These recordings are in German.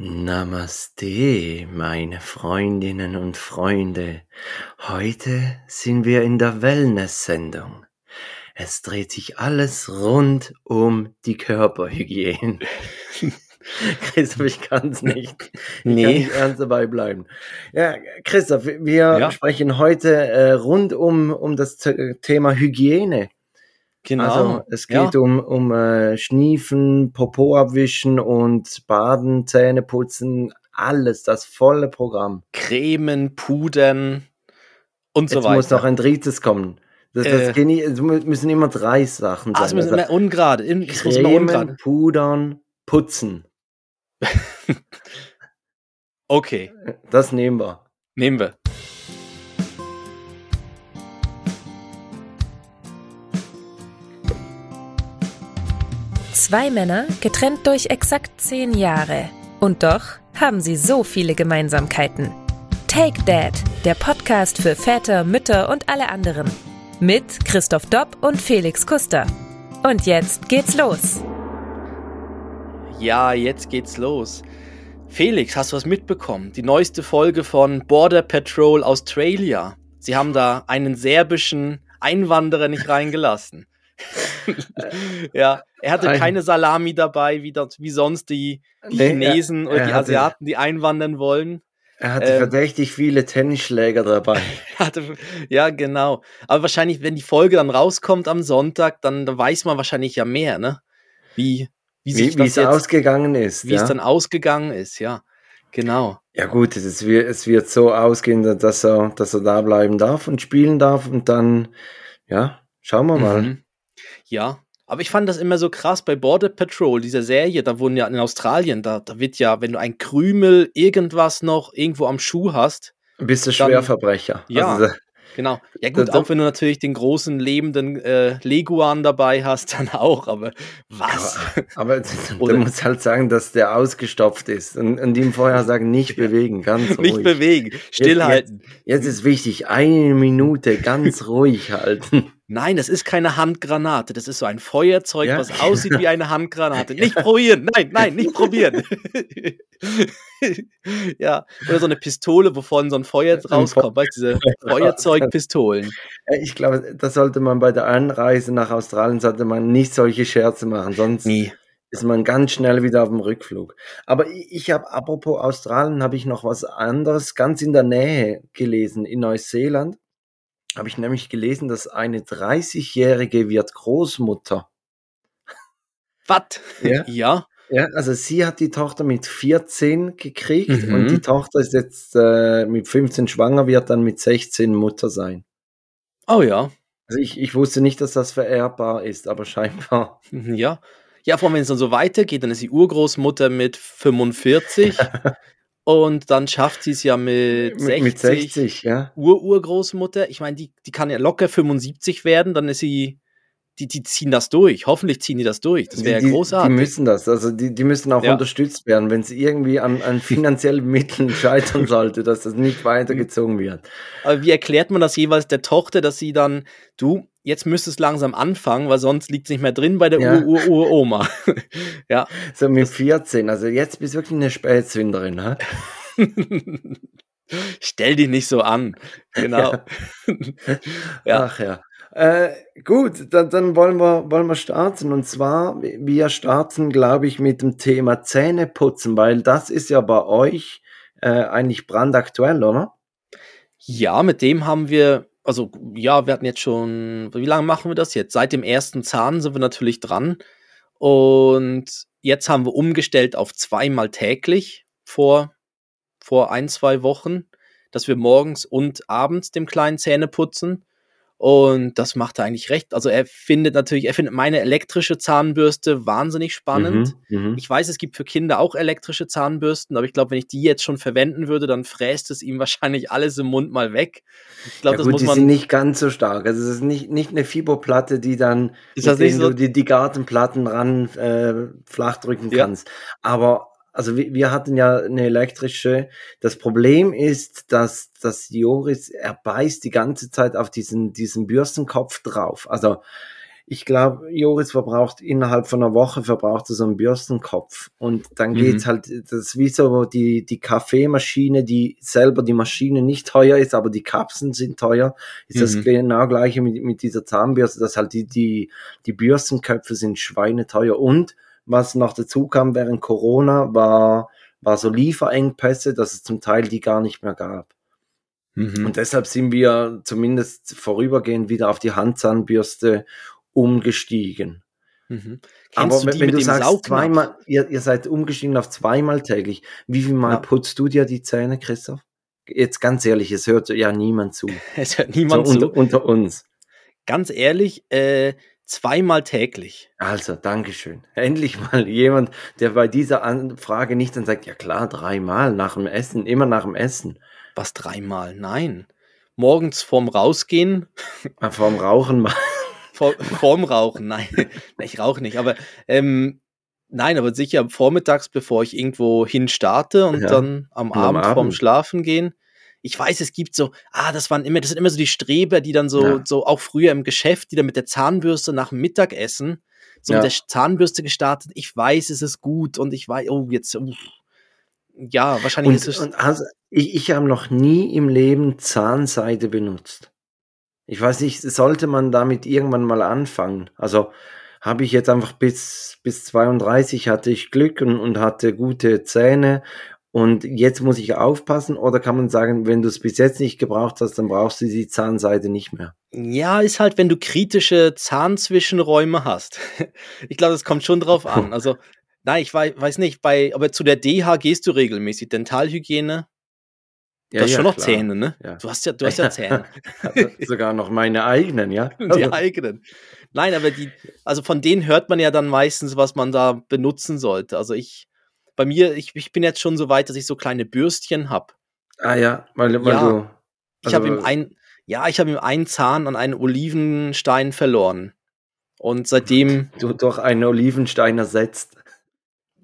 Namaste, meine Freundinnen und Freunde. Heute sind wir in der Wellness-Sendung. Es dreht sich alles rund um die Körperhygiene. Christoph, ich kann es nicht. Ich nee. kann nicht ernst dabei bleiben. Ja, Christoph, wir ja. sprechen heute äh, rund um, um das Thema Hygiene. Genau. Also es geht ja. um, um äh, Schniefen, Popo abwischen und Baden, Zähne putzen, alles, das volle Programm. Cremen, Pudern und Jetzt so weiter. Jetzt muss noch ein drittes kommen. Das, das äh, es müssen immer drei Sachen sein. Ah, es müssen also, ungerade. Es Cremen, muss ungerade. Pudern, putzen. okay. Das nehmen wir. Nehmen wir. Zwei Männer, getrennt durch exakt zehn Jahre. Und doch haben sie so viele Gemeinsamkeiten. Take Dad, der Podcast für Väter, Mütter und alle anderen. Mit Christoph Dopp und Felix Kuster. Und jetzt geht's los. Ja, jetzt geht's los. Felix, hast du was mitbekommen? Die neueste Folge von Border Patrol Australia. Sie haben da einen serbischen Einwanderer nicht reingelassen. ja, er hatte Ein, keine Salami dabei, wie, das, wie sonst die, die nee, Chinesen er, oder die hatte, Asiaten, die einwandern wollen. Er hatte ähm, verdächtig viele Tennisschläger dabei. hatte, ja, genau. Aber wahrscheinlich, wenn die Folge dann rauskommt am Sonntag, dann, dann weiß man wahrscheinlich ja mehr, ne? Wie, wie, wie, wie es jetzt, ausgegangen ist. Wie ja? es dann ausgegangen ist, ja. Genau. Ja gut, es wird, es wird so ausgehen, dass er, dass er da bleiben darf und spielen darf und dann, ja, schauen wir mal. Mhm. Ja, aber ich fand das immer so krass bei Border Patrol, dieser Serie, da wurden ja in Australien, da, da wird ja, wenn du ein Krümel irgendwas noch irgendwo am Schuh hast. Bist du Schwerverbrecher. Ja. Also, Genau. Ja gut, auch wenn du natürlich den großen lebenden äh, Leguan dabei hast, dann auch, aber was? Aber, aber du musst halt sagen, dass der ausgestopft ist und, und ihm vorher sagen, nicht bewegen, ganz ruhig. Nicht bewegen, stillhalten. Jetzt, jetzt, jetzt ist wichtig, eine Minute ganz ruhig halten. Nein, das ist keine Handgranate. Das ist so ein Feuerzeug, ja? was aussieht wie eine Handgranate. Nicht probieren. Nein, nein, nicht probieren. ja, oder so eine Pistole, wovon so ein Feuer rauskommt. Weißt du, diese Feuerzeugpistolen. Ich glaube, da sollte man bei der Anreise nach Australien sollte man nicht solche Scherze machen, sonst Nie. ist man ganz schnell wieder auf dem Rückflug. Aber ich habe, apropos Australien, habe ich noch was anderes ganz in der Nähe gelesen, in Neuseeland habe ich nämlich gelesen, dass eine 30-Jährige wird Großmutter. Was? Ja. ja. Ja, also sie hat die Tochter mit 14 gekriegt mhm. und die Tochter ist jetzt äh, mit 15 schwanger, wird dann mit 16 Mutter sein. Oh ja. Also ich, ich wusste nicht, dass das vererbbar ist, aber scheinbar. Ja. Ja, vor allem, wenn es dann so weitergeht, dann ist die Urgroßmutter mit 45 Und dann schafft sie es ja mit 60. Mit 60 ja. Ur-Urgroßmutter. Ich meine, die, die kann ja locker 75 werden, dann ist sie, die, die ziehen das durch. Hoffentlich ziehen die das durch. Das wäre ja großartig. Die müssen das. Also die, die müssen auch ja. unterstützt werden, wenn es irgendwie an, an finanziellen Mitteln scheitern sollte, dass das nicht weitergezogen wird. Aber wie erklärt man das jeweils der Tochter, dass sie dann, du, jetzt müsste es langsam anfangen, weil sonst liegt es nicht mehr drin bei der ja. Ur-Ur-Ur-Oma. ja. So mit 14, also jetzt bist du wirklich eine Spätzünderin, ha? Stell dich nicht so an. Genau. ja. Ach ja. Äh, gut, dann, dann, wollen, wir, wollen wir starten. Und zwar, wir starten, glaube ich, mit dem Thema Zähneputzen, weil das ist ja bei euch äh, eigentlich brandaktuell, oder? Ja, mit dem haben wir also ja, wir hatten jetzt schon, wie lange machen wir das jetzt? Seit dem ersten Zahn sind wir natürlich dran. Und jetzt haben wir umgestellt auf zweimal täglich vor, vor ein, zwei Wochen, dass wir morgens und abends dem kleinen Zähne putzen. Und das macht er eigentlich recht. Also er findet natürlich, er findet meine elektrische Zahnbürste wahnsinnig spannend. Mhm, mhm. ich weiß, es gibt für Kinder auch elektrische Zahnbürsten, aber ich glaube, wenn ich die jetzt schon verwenden würde, dann fräst es ihm wahrscheinlich alles im Mund mal weg. Ich glaube, ja, das gut, muss man. Die sind nicht ganz so stark. Also es ist nicht, nicht eine Fiberplatte, die dann, ist das nicht so? die, die Gartenplatten ran äh, flach drücken ja. kannst. Aber also wir, wir hatten ja eine elektrische. Das Problem ist, dass, dass Joris, er beißt die ganze Zeit auf diesen, diesen Bürstenkopf drauf. Also ich glaube, Joris verbraucht innerhalb von einer Woche verbraucht er so einen Bürstenkopf. Und dann Mhm. geht's halt, das ist wie so die, die Kaffeemaschine, die selber die Maschine nicht teuer ist, aber die Kapseln sind teuer. Ist das Mhm. genau gleiche mit, mit dieser Zahnbürste, dass halt die, die, die Bürstenköpfe sind schweineteuer. Und was noch dazu kam während Corona, war, war so Lieferengpässe, dass es zum Teil die gar nicht mehr gab. Mhm. Und deshalb sind wir zumindest vorübergehend wieder auf die Handzahnbürste umgestiegen. Mhm. Aber du wenn, wenn du sagst, Saugnapf? zweimal, ihr, ihr seid umgestiegen auf zweimal täglich, wie viel Mal Ja. putzt du dir die Zähne, Christoph? Jetzt ganz ehrlich, es hört ja niemand zu. Es hört So niemand zu. unter, unter uns. Ganz ehrlich, äh, zweimal täglich. Also, Dankeschön. Endlich mal jemand, der bei dieser Anfrage nicht dann sagt, ja klar, dreimal nach dem Essen, immer nach dem Essen. Was dreimal? Nein. Morgens vorm Rausgehen, Äh, Vorm Rauchen mal. vor, vorm Rauchen, nein. Ich rauche nicht, aber ähm, nein, aber sicher vormittags, bevor ich irgendwo hin starte und Ja. dann am Und am Abend vorm Abend. Schlafen gehen. Ich weiß, es gibt so, ah, das waren immer, das sind immer so die Streber, die dann so, Ja. so auch früher im Geschäft, die dann mit der Zahnbürste nach dem Mittagessen, so Ja. mit der Zahnbürste gestartet. Ich weiß, es ist gut und ich weiß, oh, jetzt, uff. ja, wahrscheinlich Und, ist es. und also, ich, ich habe noch nie im Leben Zahnseide benutzt. Ich weiß nicht, sollte man damit irgendwann mal anfangen? Also habe ich jetzt einfach bis, bis 32 hatte ich Glück und, und hatte gute Zähne und jetzt muss ich aufpassen oder kann man sagen, wenn du es bis jetzt nicht gebraucht hast, dann brauchst du die Zahnseide nicht mehr. Ja, ist halt, wenn du kritische Zahnzwischenräume hast. Ich glaube, das kommt schon drauf an. Also, nein, ich wei- weiß nicht, bei, aber zu der DH gehst du regelmäßig. Dentalhygiene, du hast schon noch klar. Zähne, ne? Ja. Du hast ja, du hast ja Zähne. Also sogar noch meine eigenen, ja. Die eigenen. Nein, aber die, also von denen hört man ja dann meistens, was man da benutzen sollte. Also ich, bei mir, ich, ich bin jetzt schon so weit, dass ich so kleine Bürstchen habe. ah ja, weil, weil Ja. du. Ich habe also- ihm ein, ja, ich habe ihm einen Zahn an einen Olivenstein verloren. Und seitdem, du durch einen Olivenstein ersetzt.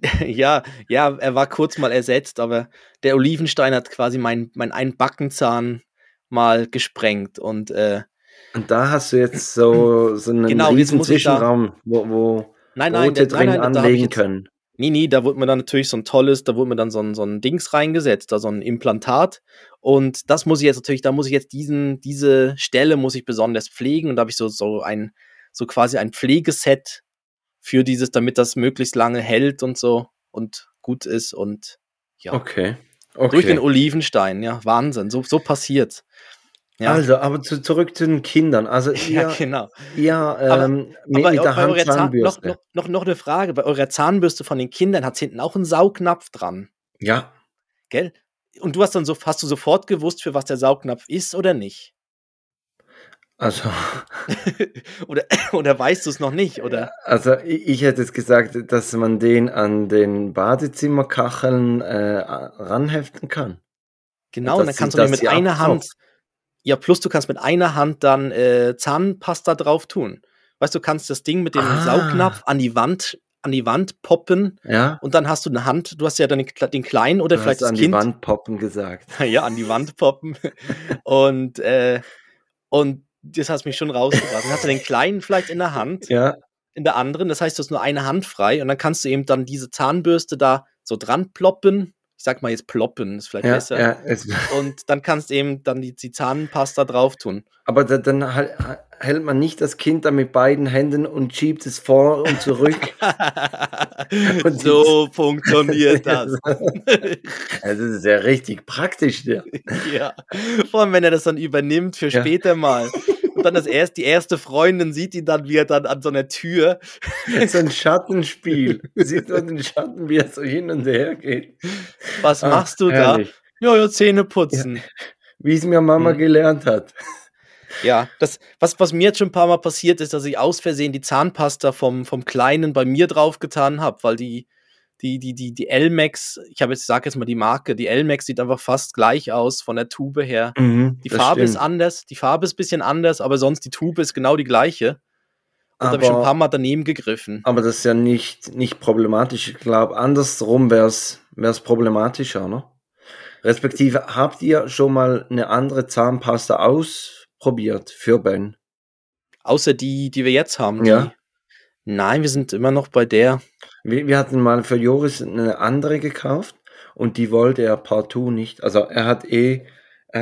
ja, ja, er war kurz mal ersetzt, aber der Olivenstein hat quasi mein, mein einen Backenzahn mal gesprengt. Und äh, Und da hast du jetzt so, so einen Genau, riesen ich da- Zwischenraum, wo, wo nein, nein, Brote der, nein, drin nein, ich anlegen jetzt, können. Nee, nee, da wurde mir dann natürlich so ein tolles, da wurde mir dann so ein, so ein Dings reingesetzt, da so ein Implantat. Und das muss ich jetzt natürlich, da muss ich jetzt diesen, diese Stelle muss ich besonders pflegen. Und da habe ich so, so ein, so quasi ein Pflegeset für dieses, damit das möglichst lange hält und so und gut ist. Und ja, Okay. durch den okay. Olivenstein, ja, Wahnsinn, so, so passiert. Ja, Also, aber zu, zurück zu den Kindern. Also ja, ihr, genau. Aber- ähm, mit, Aber mit der bei eurer Zahn, noch, noch, noch, eine Frage. Bei eurer Zahnbürste von den Kindern hat hinten auch einen Saugnapf dran. Ja. Gell? Und du hast dann so, hast du sofort gewusst, für was der Saugnapf ist oder nicht? Also, oder, oder weißt du es noch nicht? Oder? also ich, ich hätte jetzt gesagt, dass man den an den Badezimmerkacheln äh, ranheften kann. Genau, und dann kannst du mit einer. Hand. Ja, plus du kannst mit einer Hand dann äh, Zahnpasta drauf tun. Weißt du, kannst das Ding mit dem Ah. Saugnapf an die Wand, an die Wand poppen Ja. und dann hast du eine Hand, du hast ja dann den, Kle- den kleinen oder Du vielleicht hast das an Kind. die Wand poppen gesagt. ja, an die Wand poppen. und, äh, und das hast mich schon rausgebracht. Dann hast du den kleinen vielleicht in der Hand, Ja. in der anderen. Das heißt, du hast nur eine Hand frei und dann kannst du eben dann diese Zahnbürste da so dran ploppen. Ich sag mal jetzt ploppen, ist vielleicht Ja, besser. ja, Und dann kannst du eben dann die, die Zahnpasta drauf tun. aber da, dann hal- hält man nicht das Kind da mit beiden Händen und schiebt es vor und zurück. Und so funktioniert das. Das ist ja richtig praktisch, ja. ja. Vor allem, wenn er das dann übernimmt für Ja. später mal. Dann das erst, die erste Freundin sieht ihn dann, wie er dann an so einer Tür. So ein Schattenspiel. Sieht man den Schatten, wie er so hin und her geht. Was Ah, machst du herrlich. da? Ja, ja, Zähne putzen. Wie es mir Mama Mhm. gelernt hat. Ja, das, was, was mir jetzt schon ein paar Mal passiert ist, dass ich aus Versehen die Zahnpasta vom, vom Kleinen bei mir draufgetan habe, weil die, die, die, die, die Elmex, ich habe jetzt, ich sag jetzt mal die Marke, die Elmex sieht einfach fast gleich aus von der Tube her. Mhm, Die Farbe ist stimmt. anders, die Farbe ist ein bisschen anders, aber sonst die Tube ist genau die gleiche. Und da habe ich schon ein paar Mal daneben gegriffen. Aber das ist ja nicht, nicht problematisch. Ich glaube, andersrum wäre es problematischer, ne? Respektive, habt ihr schon mal eine andere Zahnpasta ausprobiert für Ben? Außer die, die wir jetzt haben. Ja. Nein, wir sind immer noch bei der. Wir, wir hatten mal für Joris eine andere gekauft und die wollte er partout nicht. Also er hat eh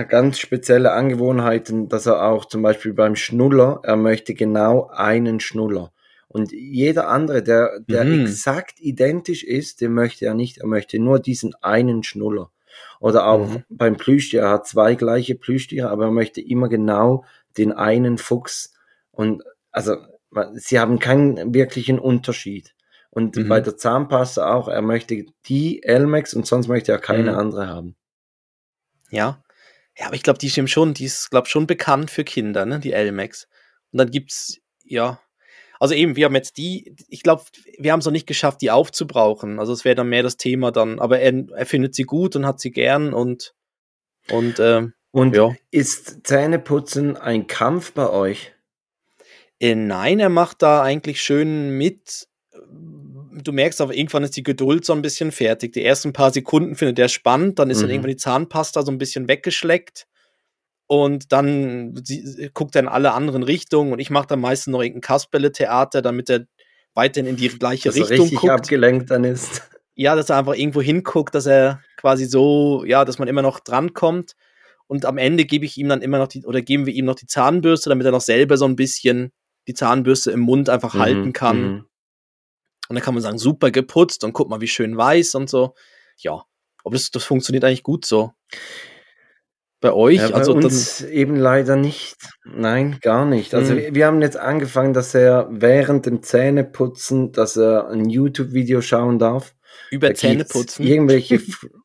ganz spezielle Angewohnheiten, dass er auch zum Beispiel beim Schnuller, er möchte genau einen Schnuller. Und jeder andere, der, der Mhm. exakt identisch ist, den möchte er nicht. Er möchte nur diesen einen Schnuller. Oder auch Mhm. beim Plüschtier, er hat zwei gleiche Plüschtiere, aber er möchte immer genau den einen Fuchs. Und also, sie haben keinen wirklichen Unterschied. Und Mhm. bei der Zahnpasta auch, er möchte die Elmex und sonst möchte er keine Mhm. andere haben. Ja. Ja, aber ich glaube, die stimmt schon, die ist, glaube schon bekannt für Kinder, ne, die Elmex. Und dann gibt's, ja. Also eben, wir haben jetzt die, ich glaube, wir haben es noch nicht geschafft, die aufzubrauchen. Also es wäre dann mehr das Thema dann, aber er, er findet sie gut und hat sie gern und, und, ähm, Und Ja. ist Zähneputzen ein Kampf bei euch? Äh, nein, er macht da eigentlich schön mit. Du merkst aber, irgendwann ist die Geduld so ein bisschen fertig. Die ersten paar Sekunden findet er spannend, dann ist dann Mhm. irgendwann die Zahnpasta so ein bisschen weggeschleckt. Und dann sie, guckt er in alle anderen Richtungen und ich mache dann meistens noch irgendein Kasperle-Theater, damit er weiterhin in die gleiche Dass er Richtung richtig guckt. abgelenkt dann ist. Ja, dass er einfach irgendwo hinguckt, dass er quasi so, ja, dass man immer noch drankommt. Und am Ende gebe ich ihm dann immer noch die, oder geben wir ihm noch die Zahnbürste, damit er noch selber so ein bisschen die Zahnbürste im Mund einfach halten Mhm, kann. Und dann kann man sagen, super geputzt und guck mal, wie schön weiß und so. Ja, aber das, das funktioniert eigentlich gut so. Bei euch, Ja, bei also dann, uns eben leider nicht. Nein, gar nicht. Also Mhm. wir, wir haben jetzt angefangen, dass er während dem Zähneputzen, dass er ein YouTube-Video schauen darf. über Da Zähne gibt's putzen. Irgendwelche.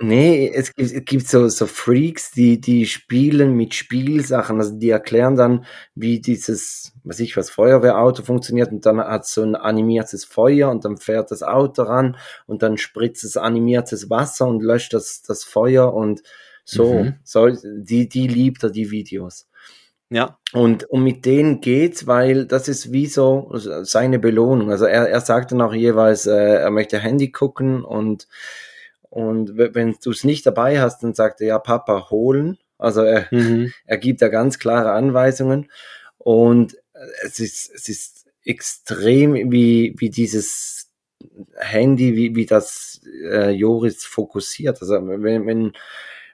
Nee, es gibt, es gibt so, so Freaks, die, die spielen mit Spielsachen. Also die erklären dann, wie dieses, was ich was, Feuerwehrauto funktioniert und dann hat so ein animiertes Feuer und dann fährt das Auto ran und dann spritzt es animiertes Wasser und löscht das, das Feuer und so. Mhm. so die, die liebt er, die Videos. Ja, Und, und mit denen geht's, weil das ist wie so seine Belohnung. Also er, er sagt dann auch jeweils, äh, er möchte Handy gucken und, und wenn du es nicht dabei hast, dann sagt er, ja, Papa, holen. Also er, mhm. er gibt da ganz klare Anweisungen und äh, es ist, es ist extrem, wie, wie dieses Handy, wie, wie das äh, Joris fokussiert. Also wenn, wenn,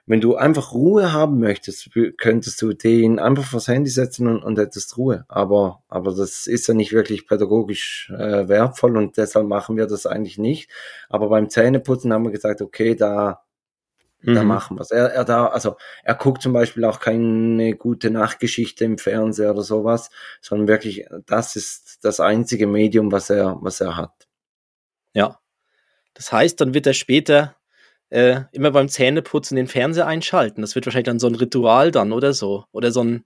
wenn du einfach Ruhe haben möchtest, könntest du den einfach vors Handy setzen und, und hättest Ruhe. Aber, aber das ist ja nicht wirklich pädagogisch äh, wertvoll und deshalb machen wir das eigentlich nicht. Aber beim Zähneputzen haben wir gesagt, okay, da, da Mhm. machen wir's. Er, er da, also er guckt zum Beispiel auch keine gute Nachtgeschichte im Fernseher oder sowas, sondern wirklich, das ist das einzige Medium, was er, was er hat. Ja. Das heißt, dann wird er später äh, immer beim Zähneputzen den Fernseher einschalten. Das wird wahrscheinlich dann so ein Ritual dann oder so. Oder so ein.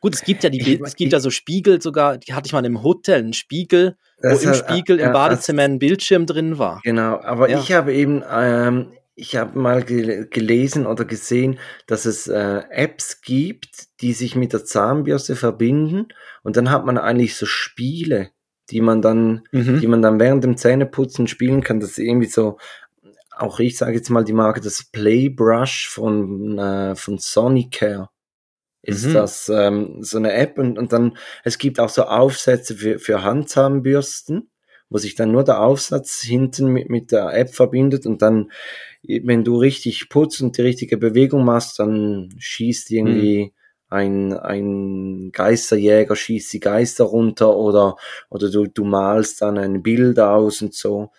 Gut, es gibt ja die Ich- es gibt ja so Spiegel sogar, die hatte ich mal im Hotel, einen Spiegel, wo im hat- Spiegel im Badezimmer ein Bildschirm drin war. Genau, aber Ja. ich habe eben, ähm, ich habe mal gel gelesen oder gesehen, dass es äh, Apps gibt, die sich mit der Zahnbürste verbinden und dann hat man eigentlich so Spiele, die man dann Mhm. die man dann während dem Zähneputzen spielen kann. Das ist irgendwie so, auch ich sage jetzt mal die Marke, das Playbrush von, äh, von Sonicare ist Mhm. das ähm, so eine App und, und dann, es gibt auch so Aufsätze für, für Handzahnbürsten, wo sich dann nur der Aufsatz hinten mit, mit der App verbindet und dann, wenn du richtig putzt und die richtige Bewegung machst, dann schießt irgendwie ein, ein Geisterjäger schießt die Geister runter oder, oder du, du malst dann ein Bild aus und so.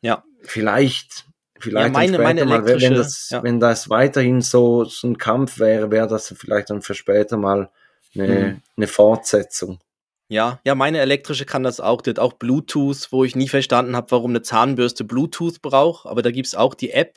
Ja. Vielleicht, vielleicht Ja, meine- meine mal, wenn, das, ja. wenn das weiterhin so, so ein Kampf wäre, wäre das vielleicht dann für später mal eine, Mhm. eine Fortsetzung. Ja, ja, meine elektrische kann das auch. Die hat auch Bluetooth, wo ich nie verstanden habe, warum eine Zahnbürste Bluetooth braucht. Aber da gibt's auch die App.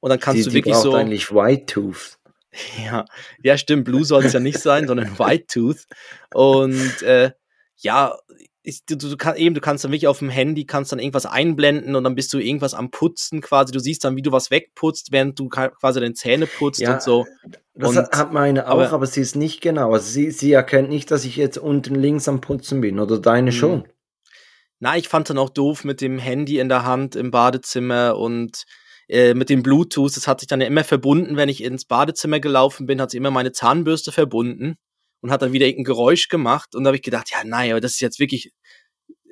Und dann kannst die, du die wirklich braucht so. eigentlich White Tooth. Ja, ja, stimmt. Blue soll es ja nicht sein, sondern White Tooth. Und äh, ja, ist, du, du kann, eben, du kannst dann wirklich auf dem Handy kannst dann irgendwas einblenden und dann bist du irgendwas am Putzen quasi. Du siehst dann, wie du was wegputzt, während du quasi deine Zähne putzt Ja, und so. Das Und- hat meine auch, aber- aber, sie ist nicht genau. Also sie, sie erkennt nicht, dass ich jetzt unten links am Putzen bin oder deine Mhm. schon. Na, ich fand dann auch doof mit dem Handy in der Hand im Badezimmer und äh, mit dem Bluetooth. Das hat sich dann ja immer verbunden, wenn ich ins Badezimmer gelaufen bin, hat sie immer meine Zahnbürste verbunden. Und hat dann wieder irgendein Geräusch gemacht und da habe ich gedacht, ja, nein, aber das ist jetzt wirklich,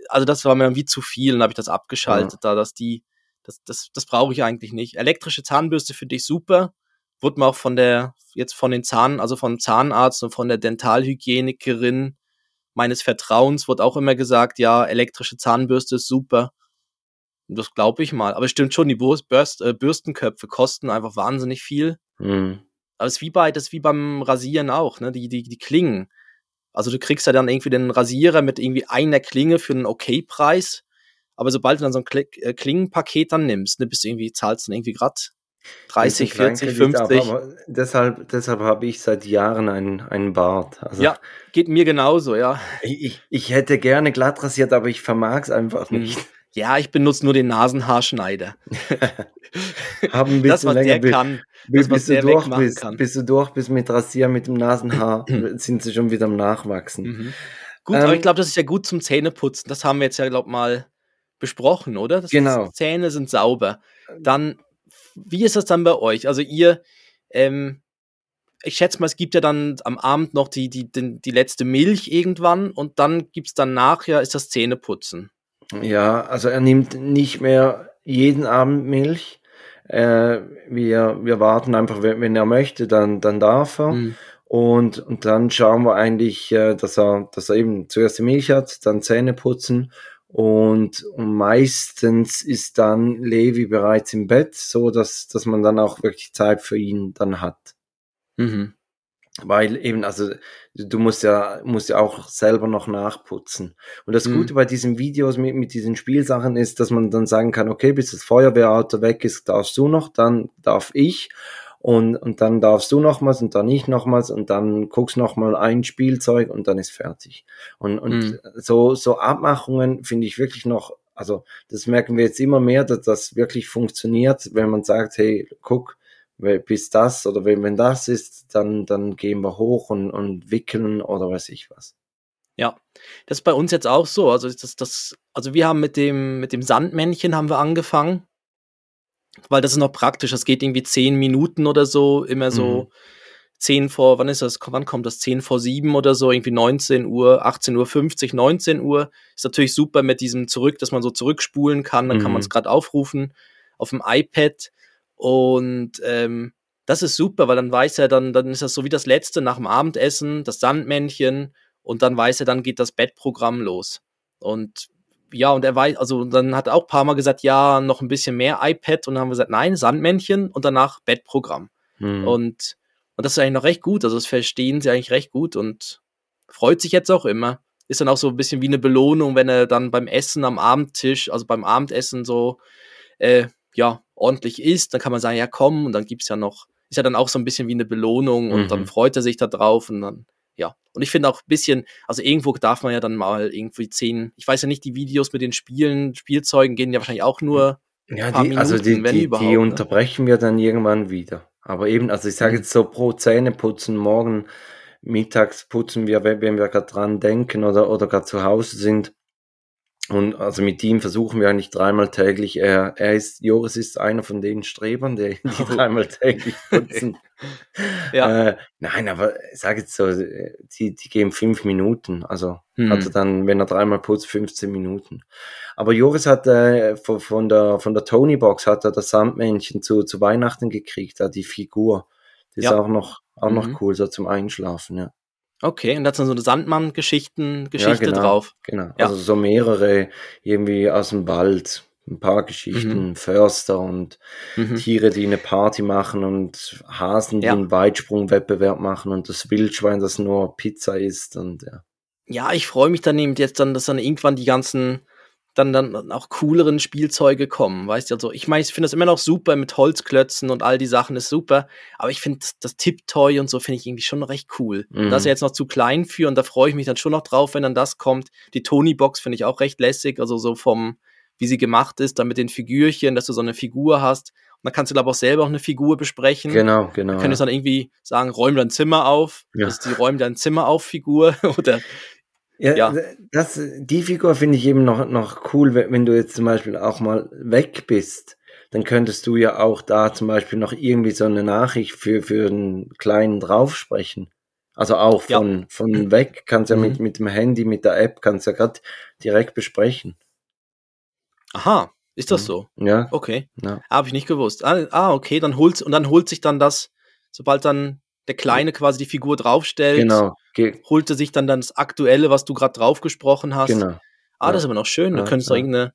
also das war mir irgendwie zu viel und habe ich das abgeschaltet, ja. da dass die, das, das, das brauche ich eigentlich nicht. Elektrische Zahnbürste finde ich super, wurde mir auch von der, jetzt von den Zahn, also vom Zahnarzt und von der Dentalhygienikerin meines Vertrauens wurde auch immer gesagt, ja, elektrische Zahnbürste ist super. Das glaube ich mal. Aber es stimmt schon, die Bürst, äh, Bürstenköpfe kosten einfach wahnsinnig viel. Mhm. Aber es ist wie bei, das ist wie beim Rasieren auch, ne? Die, die, die Klingen. Also du kriegst ja dann irgendwie den Rasierer mit irgendwie einer Klinge für einen Okay-Preis. Aber sobald du dann so ein äh, Klingenpaket dann nimmst, ne, bist du irgendwie, zahlst du dann irgendwie grad 30, 40, 50. Aber, aber deshalb deshalb habe ich seit Jahren einen, einen Bart. Also ja, geht mir genauso, ja. Ich, ich hätte gerne glatt rasiert, aber ich vermag es einfach hm. nicht. Ja, ich benutze nur den Nasenhaarschneider. Haben ein bisschen das, was länger, der kann. Bis, das, was bis, der du durch bist, kann. bis du durch bist mit Rasieren, mit dem Nasenhaar, sind sie schon wieder am Nachwachsen. Mhm. Gut, ähm, aber ich glaube, das ist ja gut zum Zähneputzen. Das haben wir jetzt ja, glaube ich, mal besprochen, oder? Das genau. Ist, Zähne sind sauber. Dann, wie ist das dann bei euch? Also ihr, ähm, ich schätze mal, es gibt ja dann am Abend noch die, die, die, die letzte Milch irgendwann und dann gibt es dann nachher, ist das Zähneputzen. Ja, also er nimmt nicht mehr jeden Abend Milch. Äh, wir, wir warten einfach, wenn, wenn er möchte, dann, dann darf er. Mhm. Und, und dann schauen wir eigentlich, äh, dass, er, dass er eben zuerst die Milch hat, dann Zähne putzen. Und, und meistens ist dann Levi bereits im Bett, so dass, dass man dann auch wirklich Zeit für ihn dann hat. Mhm. Weil eben, also du musst ja, musst ja auch selber noch nachputzen. Und das mhm. Gute bei diesen Videos mit, mit diesen Spielsachen ist, dass man dann sagen kann, okay, bis das Feuerwehrauto weg ist, darfst du noch, dann darf ich. Und, und dann darfst du nochmals und dann ich nochmals und dann guckst nochmal ein Spielzeug und dann ist fertig. Und, und mhm. so, so Abmachungen finde ich wirklich noch, also das merken wir jetzt immer mehr, dass das wirklich funktioniert, wenn man sagt, hey, guck, bis das oder wenn, wenn das ist, dann, dann gehen wir hoch und, und wickeln oder weiß ich was. Ja, das ist bei uns jetzt auch so. Also, das, das, also wir haben mit dem, mit dem Sandmännchen haben wir angefangen, weil das ist noch praktisch. Das geht irgendwie zehn Minuten oder so, immer so mhm. zehn vor, wann ist das, wann kommt das? Zehn vor sieben oder so, irgendwie 19 Uhr, 18 Uhr 50, 19 Uhr. Ist natürlich super mit diesem zurück, dass man so zurückspulen kann, dann mhm. kann man es gerade aufrufen auf dem iPad. Und ähm, das ist super, weil dann weiß er, dann, dann ist das so wie das letzte nach dem Abendessen, das Sandmännchen, und dann weiß er, dann geht das Bettprogramm los. Und ja, und er weiß, also dann hat er auch ein paar Mal gesagt, ja, noch ein bisschen mehr iPad, und dann haben wir gesagt, nein, Sandmännchen und danach Bettprogramm. Hm. Und, und das ist eigentlich noch recht gut, also das verstehen sie eigentlich recht gut und freut sich jetzt auch immer. Ist dann auch so ein bisschen wie eine Belohnung, wenn er dann beim Essen am Abendtisch, also beim Abendessen so, äh, ja, ordentlich isst, dann kann man sagen, ja komm, und dann gibt es ja noch, ist ja dann auch so ein bisschen wie eine Belohnung und mhm. dann freut er sich da drauf und dann, ja. Und ich finde auch ein bisschen, also irgendwo darf man ja dann mal irgendwie zehn, ich weiß ja nicht, die Videos mit den Spielen, Spielzeugen gehen ja wahrscheinlich auch nur. Ja, die, Minuten, also die, die, die ne? unterbrechen wir dann irgendwann wieder. Aber eben, also ich sage mhm. jetzt so pro Zähne putzen, morgen mittags putzen wir, wenn wir gerade dran denken oder, oder gerade zu Hause sind, und also mit ihm versuchen wir eigentlich dreimal täglich. Er, er ist, Joris ist einer von den Strebern, die, die oh. dreimal täglich putzen. ja. Äh, nein, aber sag jetzt so, die, die gehen fünf Minuten. Also hm. hat er dann, wenn er dreimal putzt, 15 Minuten. Aber Joris hat äh, von, von der von der Tony Box hat er das Sandmännchen zu, zu Weihnachten gekriegt, da die Figur. Das ja. ist auch noch auch mhm. noch cool so zum Einschlafen, ja. Okay, und da dann so eine Sandmann-Geschichten-Geschichte ja, genau, drauf. Genau. Ja. Also so mehrere irgendwie aus dem Wald. Ein paar Geschichten, mhm. Förster und mhm. Tiere, die eine Party machen und Hasen, die ja. einen Weitsprungwettbewerb machen und das Wildschwein, das nur Pizza isst und ja. Ja, ich freue mich dann eben jetzt dann, dass dann irgendwann die ganzen dann, dann auch cooleren Spielzeuge kommen, weißt du, also ich meine, ich finde das immer noch super mit Holzklötzen und all die Sachen ist super, aber ich finde das Tip-Toy und so finde ich irgendwie schon recht cool. Mhm. Das ist ja jetzt noch zu klein für und da freue ich mich dann schon noch drauf, wenn dann das kommt. Die Tony-Box finde ich auch recht lässig, also so vom, wie sie gemacht ist, dann mit den Figürchen, dass du so eine Figur hast. Und dann kannst du, glaube ich, auch selber auch eine Figur besprechen. Genau, genau. Dann könntest du dann irgendwie sagen, räum dein Zimmer auf. Ja. Das ist die Räum dein Zimmer auf Figur. Oder ja, ja. Das, die Figur finde ich eben noch, noch cool, wenn du jetzt zum Beispiel auch mal weg bist. Dann könntest du ja auch da zum Beispiel noch irgendwie so eine Nachricht für, für einen kleinen draufsprechen. Also auch Ja. von, von weg kannst ja Mhm. mit, mit dem Handy, mit der App, kannst ja gerade direkt besprechen. Aha, ist das Mhm. so? Ja, Okay. ja. Habe ich nicht gewusst. Ah, ah, okay, dann holt und dann holt sich dann das, sobald dann der Kleine quasi die Figur draufstellt, genau, ge holt er sich dann das Aktuelle, was du gerade drauf gesprochen hast. genau. Ah, ja. das ist aber noch schön. Da Ja, könntest du ja. irgendeine,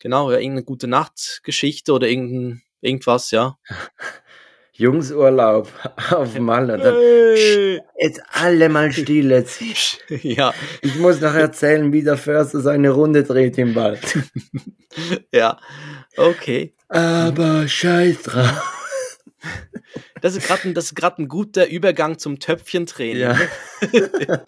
genau, ja, irgendeine gute Nachtgeschichte oder irgendein, irgendwas, ja. Jungsurlaub auf Malle. Dann, Hey. jetzt alle mal still jetzt. ja, Ich muss noch erzählen, wie der Förster seine Runde dreht im Wald. ja. Okay. Aber scheiß drauf. Das ist gerade ein, das ist grad ein guter Übergang zum Töpfchentraining. Ja. ne?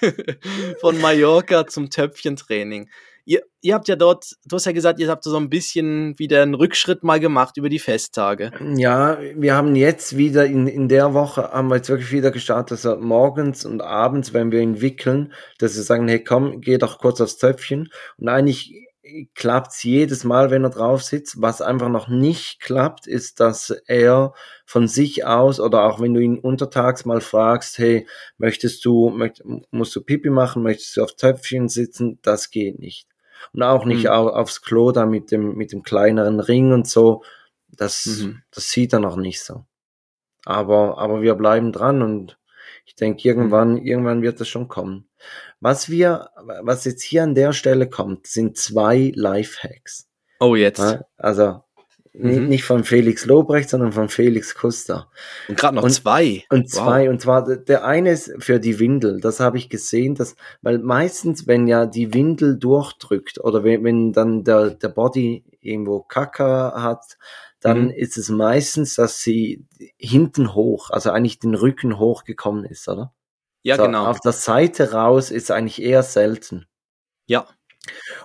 Von Mallorca zum Töpfchentraining. Ihr, ihr habt ja dort, du hast ja gesagt, ihr habt so ein bisschen wieder einen Rückschritt mal gemacht über die Festtage. Ja, wir haben jetzt wieder in, in der Woche, haben wir jetzt wirklich wieder gestartet, also morgens und abends, wenn wir ihn wickeln, dass wir sagen, hey komm, geh doch kurz aufs Töpfchen. Und eigentlich klappt's jedes Mal, wenn er drauf sitzt. Was einfach noch nicht klappt, ist, dass er von sich aus oder auch wenn du ihn untertags mal fragst, hey, möchtest du, möcht, musst du Pipi machen, möchtest du auf Töpfchen sitzen, das geht nicht. Und auch nicht Mhm. au- aufs Klo da mit dem, mit dem kleineren Ring und so. Das, Mhm. das sieht er noch nicht so. Aber, aber wir bleiben dran und ich denke, irgendwann, irgendwann wird es schon kommen. Was wir, was jetzt hier an der Stelle kommt, sind zwei Lifehacks. Oh, jetzt. Also Mhm. nicht von Felix Lobrecht, sondern von Felix Kuster. Und gerade noch Und- zwei. Und Wow. zwei, und zwar der eine ist für die Windel. Das habe ich gesehen, dass, weil meistens, wenn ja die Windel durchdrückt oder wenn, wenn dann der, der Body irgendwo Kacker hat, dann Mhm. ist es meistens, dass sie hinten hoch, also eigentlich den Rücken hochgekommen ist, oder? Ja, so, genau. Auf der Seite raus ist eigentlich eher selten. Ja.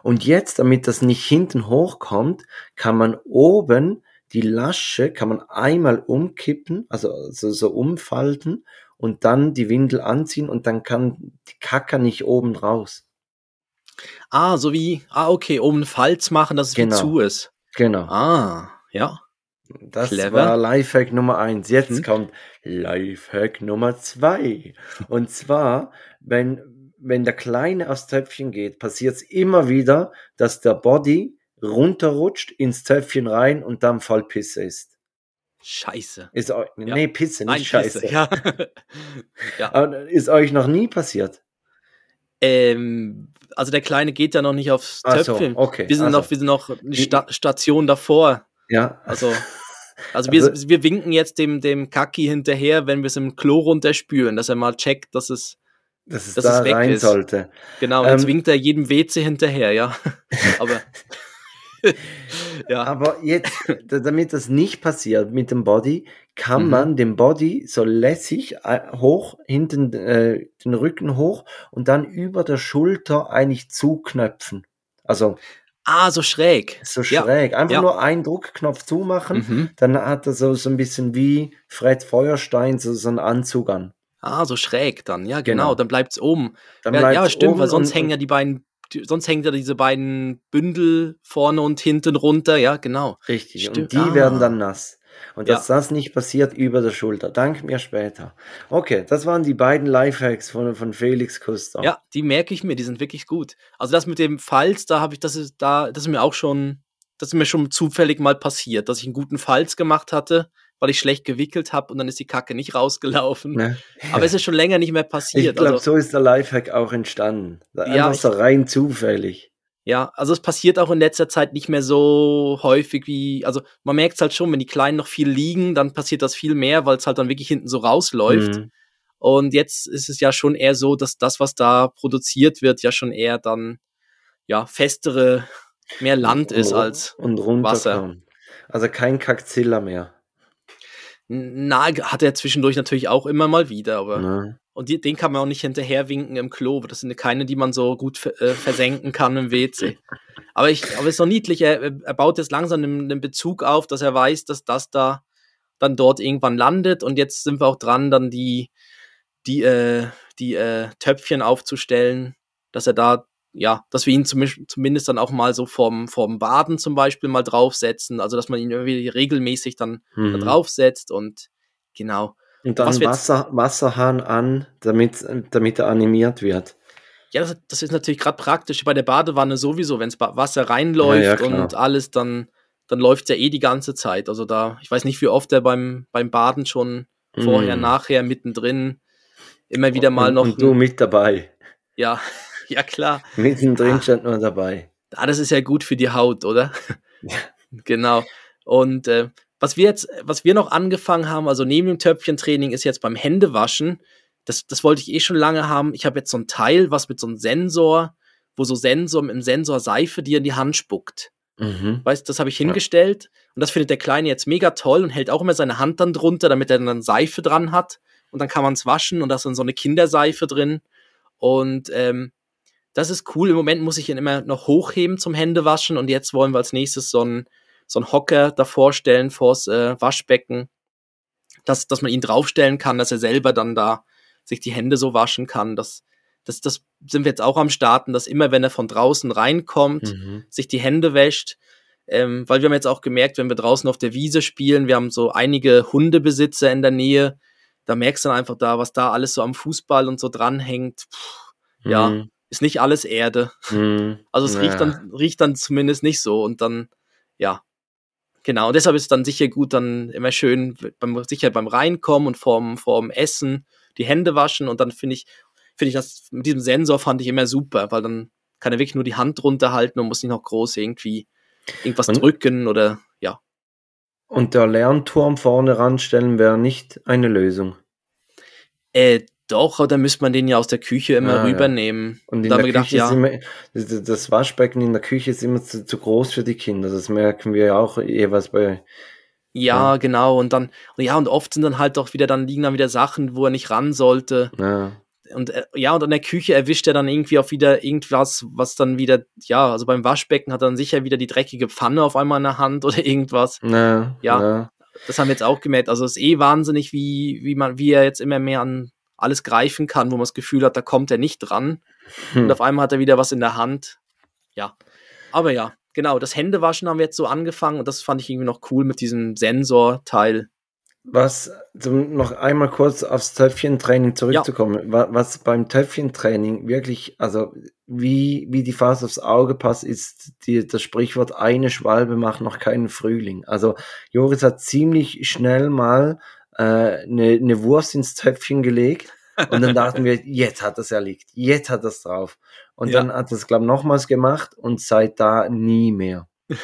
Und jetzt, damit das nicht hinten hochkommt, kann man oben die Lasche, kann man einmal umkippen, also so, so umfalten und dann die Windel anziehen und dann kann die Kacker nicht oben raus. Ah, so wie, ah, okay, oben Falz machen, dass es Genau. zu ist. Genau. Ah, ja. Das clever. war Lifehack Nummer eins. Jetzt Hm. kommt Lifehack Nummer zwei. Und zwar, wenn, wenn der Kleine aufs Töpfchen geht, passiert es immer wieder, dass der Body runterrutscht ins Töpfchen rein und dann voll Pisse ist. Scheiße. Ist eu- Ja. Nee, Pisse, Nein, nicht Scheiße. Pisse, Ja. ja. Ist euch noch nie passiert? Ähm, also der Kleine geht ja noch nicht aufs Ach so, Töpfchen. okay, Wir sind also. noch, wir sind noch eine Sta Station davor. Ja. Also, also wir, Also- wir winken jetzt dem, dem Kaki hinterher, wenn wir es im Klo runterspüren, dass er mal checkt, dass es, Dass es dass da es weg rein ist. sollte. genau, jetzt Ähm. winkt er jedem WC hinterher, ja. Aber, ja, Aber jetzt, da- damit das nicht passiert mit dem Body, kann Mhm. man den Body so lässig äh, hoch, hinten äh, den Rücken hoch und dann über der Schulter eigentlich zuknöpfen. Also ah, so schräg. so Ja, schräg. Einfach ja. nur einen Druckknopf zumachen, Mhm. dann hat er so, so ein bisschen wie Fred Feuerstein so, so einen Anzug an. Ah, so schräg dann, ja, genau, Genau. dann bleibt's oben. Dann Ja, ja stimmt, weil sonst hängen ja die beiden, sonst hängen ja diese beiden Bündel vorne und hinten runter, ja, genau. Richtig, Stimmt. und die Ah. werden dann nass. Und Ja. dass das nicht passiert über der Schulter. Dank mir später. Okay, das waren die beiden Lifehacks von, von Felix Kuster. Ja, die merke ich mir, die sind wirklich gut. Also das mit dem Falz, da habe ich, das ist da, das ist mir auch schon, das ist mir schon zufällig mal passiert, dass ich einen guten Falz gemacht hatte, weil ich schlecht gewickelt habe und dann ist die Kacke nicht rausgelaufen. Ne? Aber es ist schon länger nicht mehr Ich passiert. glaube, also, so ist der Lifehack auch entstanden. Einfach Ja, ich- so rein zufällig. Ja, also es passiert auch in letzter Zeit nicht mehr so häufig wie, also man merkt es halt schon, wenn die Kleinen noch viel liegen, dann passiert das viel mehr, weil es halt dann wirklich hinten so rausläuft. Mhm. Und jetzt ist es ja schon eher so, dass das, was da produziert wird, ja schon eher dann ja festere, mehr Land ist als. und Wasser. runterkommen. Also kein Kakzilla mehr. Na, hat er zwischendurch natürlich auch immer mal wieder, aber. Ne? Und die, den kann man auch nicht hinterherwinken im Klo. Das sind keine, die man so gut äh, versenken kann im WC. Aber ich, aber es ist doch niedlich. Er, er baut jetzt langsam einen, einen Bezug auf, dass er weiß, dass das da dann dort irgendwann landet. Und jetzt sind wir auch dran, dann die, die, äh, die äh, Töpfchen aufzustellen, dass er da, ja, dass wir ihn zumindest, zumindest dann auch mal so vorm, vorm Baden zum Beispiel mal draufsetzen. Also, dass man ihn irgendwie regelmäßig dann da Mhm. draufsetzt und genau. Und dann Wasser, Wasserhahn an, damit, damit er animiert wird. Ja, das, das ist natürlich gerade praktisch bei der Badewanne sowieso, wenn Wasser reinläuft Ja, ja, und alles, dann, dann läuft ja eh die ganze Zeit. Also da, ich weiß nicht, wie oft er beim, beim Baden schon vorher, Mm. nachher, mittendrin immer wieder mal und, noch. Und du mit dabei. ja, ja klar. Mittendrin Ah. stand nur dabei. Ah, das ist ja gut für die Haut, oder? Ja. Genau. Und äh, was wir jetzt, was wir noch angefangen haben, also neben dem Töpfchentraining, ist jetzt beim Händewaschen. Das, das wollte ich eh schon lange haben. Ich habe jetzt so ein Teil, was mit so einem Sensor, wo so Sensor im Sensor Seife dir in die Hand spuckt. Mhm. Weißt, das habe ich hingestellt und das findet der Kleine jetzt mega toll und hält auch immer seine Hand dann drunter, damit er dann Seife dran hat und dann kann man es waschen und da ist dann so eine Kinderseife drin und ähm, das ist cool. Im Moment muss ich ihn immer noch hochheben zum Händewaschen und jetzt wollen wir als nächstes so einen so einen Hocker davor stellen vors äh, Waschbecken, dass, dass man ihn draufstellen kann, dass er selber dann da sich die Hände so waschen kann. Das, das, das sind wir jetzt auch am Starten, dass immer, wenn er von draußen reinkommt, Mhm. sich die Hände wäscht. Ähm, weil wir haben jetzt auch gemerkt, wenn wir draußen auf der Wiese spielen, wir haben so einige Hundebesitzer in der Nähe, da merkst du dann einfach da, was da alles so am Fußball und so dranhängt. Puh, ja, Mhm. Ist nicht alles Erde. Mhm. Also es riecht, Ja. dann, riecht dann zumindest nicht so und dann, ja. Genau, und deshalb ist es dann sicher gut, dann immer schön beim, sicher beim Reinkommen und vorm, vorm Essen die Hände waschen und dann finde ich, finde ich das mit diesem Sensor fand ich immer super, weil dann kann er wirklich nur die Hand drunter halten und muss nicht noch groß irgendwie irgendwas Und- drücken oder ja. Und der Lernturm vorne ranstellen wäre nicht eine Lösung. Äh, doch, aber dann müsste man den ja aus der Küche immer Ah, ja. rübernehmen. Und in da der gedacht, Küche ja. ist immer, das- Waschbecken in der Küche ist immer zu, zu groß für die Kinder. Das merken wir ja auch jeweils bei. Ja, genau. Und dann, ja, und oft sind dann halt doch wieder, dann liegen dann wieder Sachen, wo er nicht ran sollte. Ja, Und äh, ja, und an der Küche erwischt er dann irgendwie auch wieder irgendwas, was dann wieder, ja, also beim Waschbecken hat er dann sicher wieder die dreckige Pfanne auf einmal in der Hand oder irgendwas. ja, Ja. ja. Das haben wir jetzt auch gemerkt. Also es ist eh wahnsinnig, wie, wie man, wie er jetzt immer mehr an alles greifen kann, wo man das Gefühl hat, da kommt er nicht dran. Hm. Und auf einmal hat er wieder was in der Hand. Ja. Aber ja, genau, das Händewaschen haben wir jetzt so angefangen und das fand ich irgendwie noch cool mit diesem Sensorteil. Was, um noch einmal kurz aufs Töpfchentraining zurückzukommen, wa- was beim Töpfchentraining wirklich, also wie, wie die Faust aufs Auge passt, ist die, das Sprichwort, eine Schwalbe macht noch keinen Frühling. Also Joris hat ziemlich schnell mal äh, eine, eine Wurst ins Töpfchen gelegt und dann dachten wir, jetzt hat es erliegt, jetzt hat es drauf. Und Ja. dann hat es, glaube ich, nochmals gemacht und seit da nie mehr.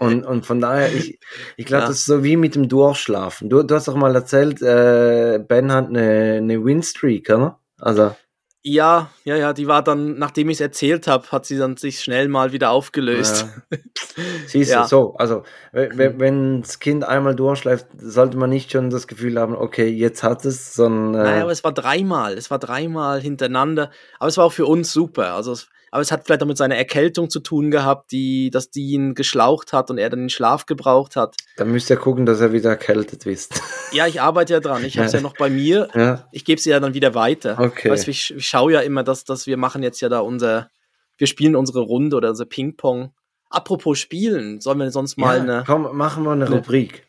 Und, und von daher, ich, ich glaube, Ja. das ist so wie mit dem Durchschlafen. Du, du hast doch mal erzählt, äh, Ben hat eine, eine Winstreak, oder? Also, Ja, ja, ja, die war dann, nachdem ich es erzählt habe, hat sie dann sich schnell mal wieder aufgelöst. siehst Ja. du, so, also, wenn, das Kind einmal durchschläft, sollte man nicht schon das Gefühl haben, okay, jetzt hat es, sondern, Naja, äh, aber es war dreimal. Es war dreimal hintereinander. Aber es war auch für uns super. Also, es, aber es hat vielleicht auch mit seiner Erkältung zu tun gehabt, die, dass die ihn geschlaucht hat und er dann den Schlaf gebraucht hat. dann müsst ihr gucken, dass er wieder erkältet ist. Ja, ich arbeite ja dran. Ich habe es ja noch bei mir. ja, Ich gebe sie ja dann wieder weiter. Okay. Weißt, ich, ich schaue ja immer, dass, dass wir machen jetzt ja da unser, wir spielen unsere Runde oder unser Ping-Pong. Apropos Spielen, sollen wir sonst mal ja, eine, komm, machen wir eine eine- Rubrik.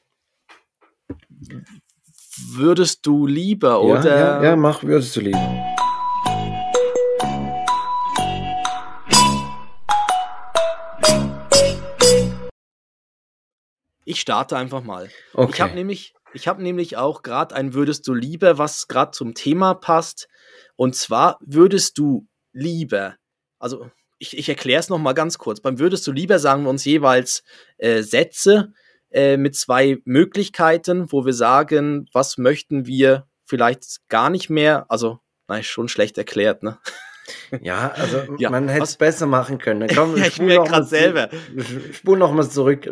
würdest du lieber Ja, oder? ja, ja, mach, würdest du lieber. Ich starte einfach mal. Okay. Ich habe nämlich, ich habe nämlich auch gerade ein Würdest du lieber, was gerade zum Thema passt. Und zwar würdest du lieber, also ich, ich erkläre es nochmal ganz kurz. Beim Würdest du lieber sagen wir uns jeweils äh, Sätze äh, mit zwei Möglichkeiten, wo wir sagen, was möchten wir vielleicht gar nicht mehr, also nein, schon schlecht erklärt, ne? Ja, also Ja, man hätte es besser machen können. Komm, Ja, ich spul merk noch grad mal zu- selber. Spul noch mal zurück.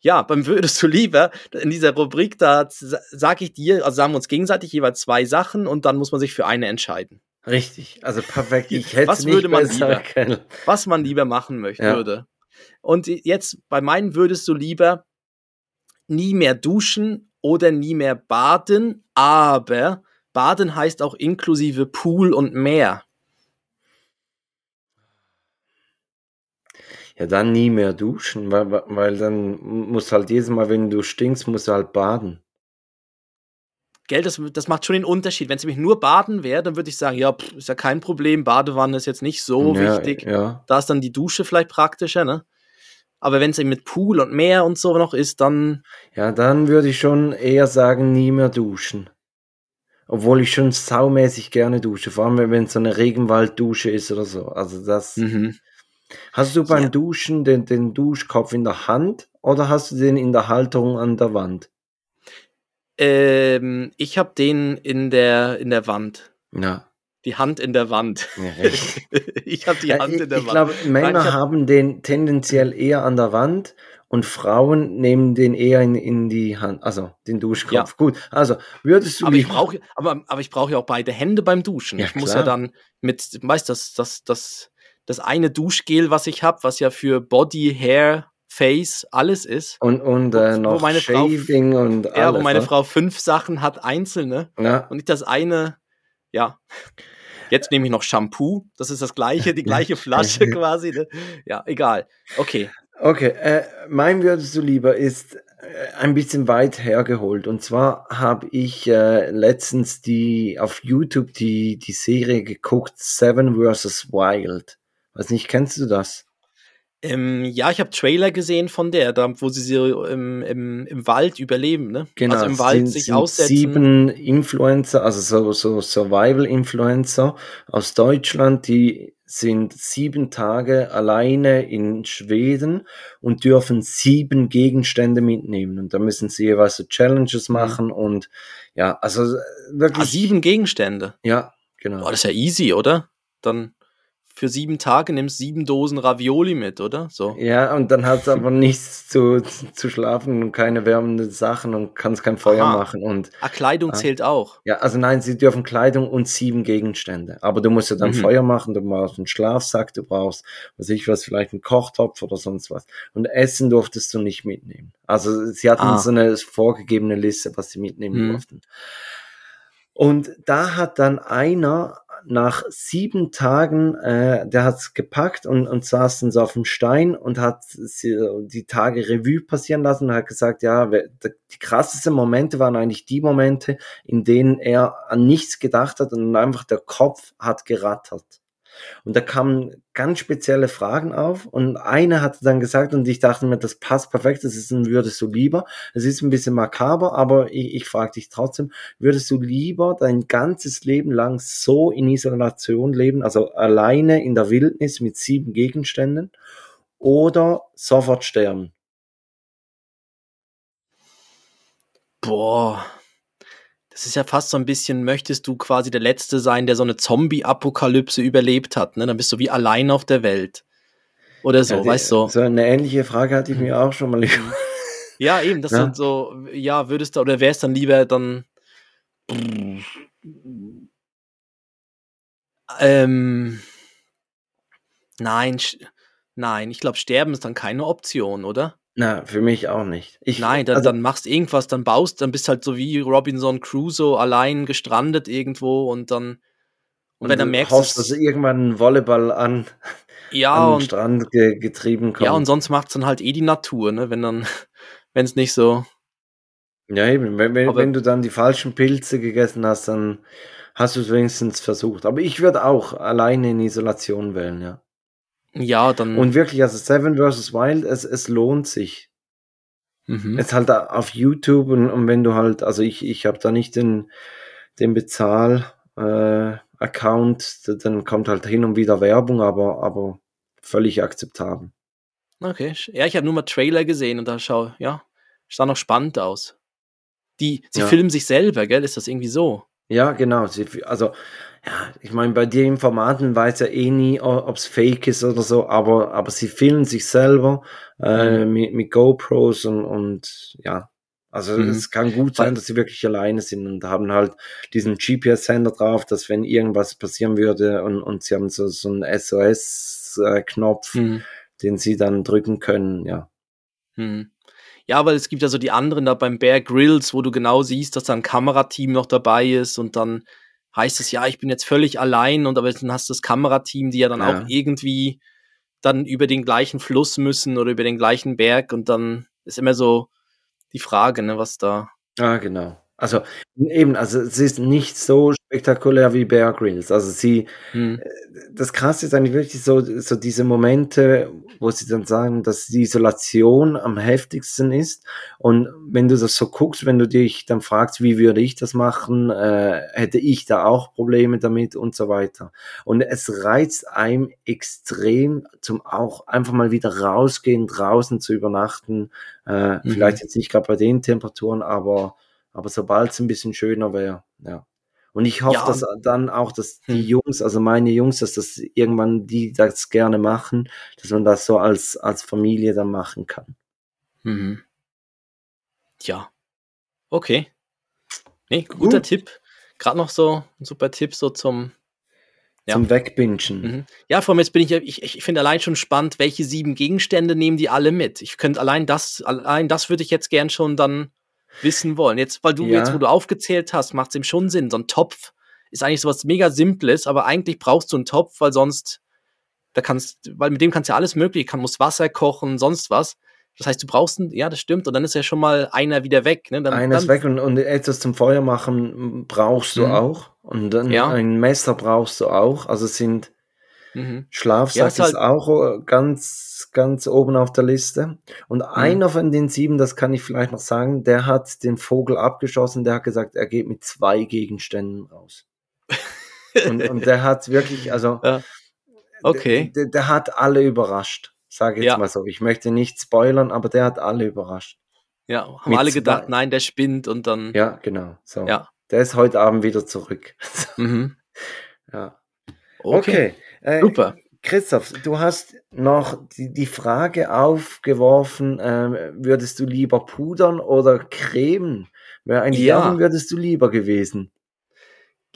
Ja, beim würdest du lieber, in dieser Rubrik, da sage ich dir, also sagen wir uns gegenseitig jeweils zwei Sachen und dann muss man sich für eine entscheiden. Richtig, also perfekt. Ich hätte Was nicht würde man lieber? können. was man lieber machen möchte, Ja. würde. Und jetzt bei meinen würdest du lieber nie mehr duschen oder nie mehr baden, aber baden heißt auch inklusive Pool und Meer. Ja, dann nie mehr duschen, weil, weil dann muss halt jedes Mal, wenn du stinkst, musst du halt baden. Gell, das, das macht schon den Unterschied. Wenn es nämlich nur Baden wäre, dann würde ich sagen, ja, pff, ist ja kein Problem, Badewanne ist jetzt nicht so ja, wichtig. Ja. Da ist dann die Dusche vielleicht praktischer, ne? Aber wenn es eben mit Pool und Meer und so noch ist, dann. Ja, dann würde ich schon eher sagen, nie mehr duschen. Obwohl ich schon saumäßig gerne dusche, vor allem wenn es so eine Regenwalddusche ist oder so. Also das. Mhm. Hast du beim Ja. Duschen den, den Duschkopf in der Hand oder hast du den in der Halterung an der Wand? Ähm, ich habe den in der, in der Wand. Ja. Die Hand in der Wand. ja ich habe die Ja, Hand in der ich Wand. glaube, Männer Nein, ich hab- haben den tendenziell eher an der Wand und Frauen nehmen den eher in, in die Hand, also den Duschkopf. Ja. Gut, also würdest du aber ich brauche, aber, aber ich brauche ja auch beide Hände beim Duschen. Ja, ich muss klar. ja dann mit, weißt das, das, das, das eine Duschgel, was ich habe, was ja für Body, Hair, Face alles ist. und, und wo- äh, wo noch meine Frau- Shaving und alles. Ja, wo meine ne? Frau fünf Sachen hat, einzelne. Ja, Und nicht das eine, ja. Jetzt nehme ich noch Shampoo. Das ist das gleiche, die gleiche Flasche quasi. Ne? Ja, egal. Okay. Okay, äh, mein würdest du lieber ist äh, ein bisschen weit hergeholt. Und zwar habe ich äh, letztens die auf YouTube die, die Serie geguckt, Seven vs. Wild. Weiß nicht, kennst du das? Ähm, ja, ich habe Trailer gesehen von der, da, wo sie so im, im, im Wald überleben, ne? also im Wald sind- sich sind aussetzen. Sieben Influencer, also so, so Survival-Influencer aus Deutschland, die sind sieben Tage alleine in Schweden und dürfen sieben Gegenstände mitnehmen. Und da müssen sie jeweils so Challenges machen und ja, also äh, wirklich. Mhm. Ah, sieben Gegenstände. Ja, genau. Boah, das ist ja easy, oder? Dann für sieben Tage nimmst sieben Dosen Ravioli mit, oder? So. Ja, und dann hast du aber nichts zu, zu schlafen und keine wärmenden Sachen und kannst kein Feuer Aha. machen und Ah, Kleidung Ah. zählt auch. Ja, also nein, sie dürfen Kleidung und sieben Gegenstände. Aber du musst ja dann Mhm. Feuer machen, du brauchst einen Schlafsack, du brauchst, was ich was, vielleicht einen Kochtopf oder sonst was. Und Essen durftest du nicht mitnehmen. Also sie hatten Ah. so eine vorgegebene Liste, was sie mitnehmen Mhm. durften. Und da hat dann einer nach sieben Tagen, äh, der hat's gepackt und, und saß dann so auf dem Stein und hat die Tage Revue passieren lassen und hat gesagt, ja, die krassesten Momente waren eigentlich die Momente, in denen er an nichts gedacht hat und einfach der Kopf hat gerattert. Und da kamen ganz spezielle Fragen auf und eine hatte dann gesagt und ich dachte mir, das passt perfekt, das ist ein würdest du lieber. Es ist ein bisschen makaber, aber ich, ich frage dich trotzdem, würdest du lieber dein ganzes Leben lang so in Isolation leben, also alleine in der Wildnis mit sieben Gegenständen oder sofort sterben? Boah. Das ist ja fast so ein bisschen, möchtest du quasi der Letzte sein, der so eine Zombie-Apokalypse überlebt hat, ne? Dann bist du wie allein auf der Welt. Oder so, Ja, die- weißt du? So eine ähnliche Frage hatte ich mir auch schon mal über. Ja, eben, das Ja. sind so, ja, würdest du, oder wär's dann lieber dann. Ähm. Nein, nein, ich glaube, sterben ist dann keine Option, oder? Na, für mich auch nicht. Ich, Nein, dann, also, dann machst irgendwas, dann baust, dann bist halt so wie Robinson Crusoe allein gestrandet irgendwo und dann. Und, wenn du du merkst, hoffst, es- dass irgendwann ein Volleyball an, ja, an den und, Strand ge getrieben kommt. ja, und sonst macht's dann halt eh die Natur, ne? Wenn dann, wenn es nicht so. Ja, eben. Wenn, wenn, wenn du dann die falschen Pilze gegessen hast, dann hast du es wenigstens versucht. Aber ich würde auch alleine in Isolation wählen, ja. Ja, dann. Und wirklich, also Seven vs. Wild, es, es lohnt sich. mhm. Es halt auf YouTube und, und wenn du halt, also ich, ich habe da nicht den, den Bezahl äh, dann kommt halt hin und wieder Werbung, aber, aber völlig akzeptabel. Okay. Ja, ich habe nur mal Trailer gesehen und da schau, ja, sah noch spannend aus. Die, sie Ja. filmen sich selber, gell? Ist das irgendwie so? Ja, genau. Sie, also, ja, ich meine, bei den Formaten weiß ja eh nie, ob es fake ist oder so, aber, aber sie filmen sich selber äh, mit, mit GoPros und, und ja. Also Mhm. es kann gut sein, dass sie wirklich alleine sind und haben halt diesen GPS-Sender drauf, dass wenn irgendwas passieren würde und, und sie haben so, so einen SOS-Knopf, Hm. den sie dann drücken können, ja. Hm. Ja, weil es gibt ja so die anderen da beim Bear Grylls, wo du genau siehst, dass da ein Kamerateam noch dabei ist und dann heißt es, ja, ich bin jetzt völlig allein und aber dann hast du das Kamerateam, die ja dann Ja. auch irgendwie dann über den gleichen Fluss müssen oder über den gleichen Berg und dann ist immer so die Frage, ne, was da. Ah, genau. Also eben, also es ist nicht so spektakulär wie Bear Grylls. Also sie, Hm. äh, das Krasse ist eigentlich wirklich so, so diese Momente, wo sie dann sagen, dass die Isolation am heftigsten ist. Und wenn du das so guckst, wenn du dich dann fragst, wie würde ich das machen, äh, hätte ich da auch Probleme damit und so weiter. Und es reizt einem extrem zum auch einfach mal wieder rausgehen, draußen zu übernachten. Äh, Mhm. Vielleicht jetzt nicht gerade bei den Temperaturen, aber aber sobald es ein bisschen schöner wäre, ja. Und ich hoffe, Ja. dass dann auch, dass die Hm. Jungs, also meine Jungs, dass das irgendwann die das gerne machen, dass man das so als, als Familie dann machen kann. Mhm. Ja. Okay. Nee, guter Gut. Tipp. Gerade noch so ein super Tipp so zum. Ja. Zum Wegbingen. Mhm. Ja, vor allem jetzt bin ich ja, ich, ich finde allein schon spannend, welche sieben Gegenstände nehmen die alle mit. Ich könnte allein das, allein das würde ich jetzt gern schon dann wissen wollen. Jetzt, weil du Ja. jetzt, wo du aufgezählt hast, macht es ihm schon Sinn. So ein Topf ist eigentlich sowas mega Simples, aber eigentlich brauchst du einen Topf, weil sonst, da kannst, weil mit dem kannst du ja alles mögliche, kann, musst Wasser kochen, sonst was. Das heißt, du brauchst einen, ja, das stimmt, und dann ist ja schon mal einer wieder weg. Ne? Dann, Eines dann, weg und, und etwas zum Feuer machen brauchst du Mhm. auch. Und dann Ja. ein Messer brauchst du auch. Also es sind Mhm. Schlafsack Ja, ist, ist halt- auch äh, ganz, ganz oben auf der Liste. Und Mhm. einer von den sieben, das kann ich vielleicht noch sagen, der hat den Vogel abgeschossen, der hat gesagt, er geht mit zwei Gegenständen raus. Und, und der hat wirklich, also Ja. Okay. der, der hat alle überrascht, sage ich jetzt Ja. mal so. Ich möchte nicht spoilern, aber der hat alle überrascht. Ja, haben Mit alle zwei- gedacht, nein, der spinnt und dann. Ja, genau. So. Ja. Der ist heute Abend wieder zurück. Mhm. ja. Okay. Okay. Äh, Super. Christoph, du hast noch die, die Frage aufgeworfen, ähm, würdest du lieber pudern oder cremen? Wer ein Ja. Würdest du lieber gewesen?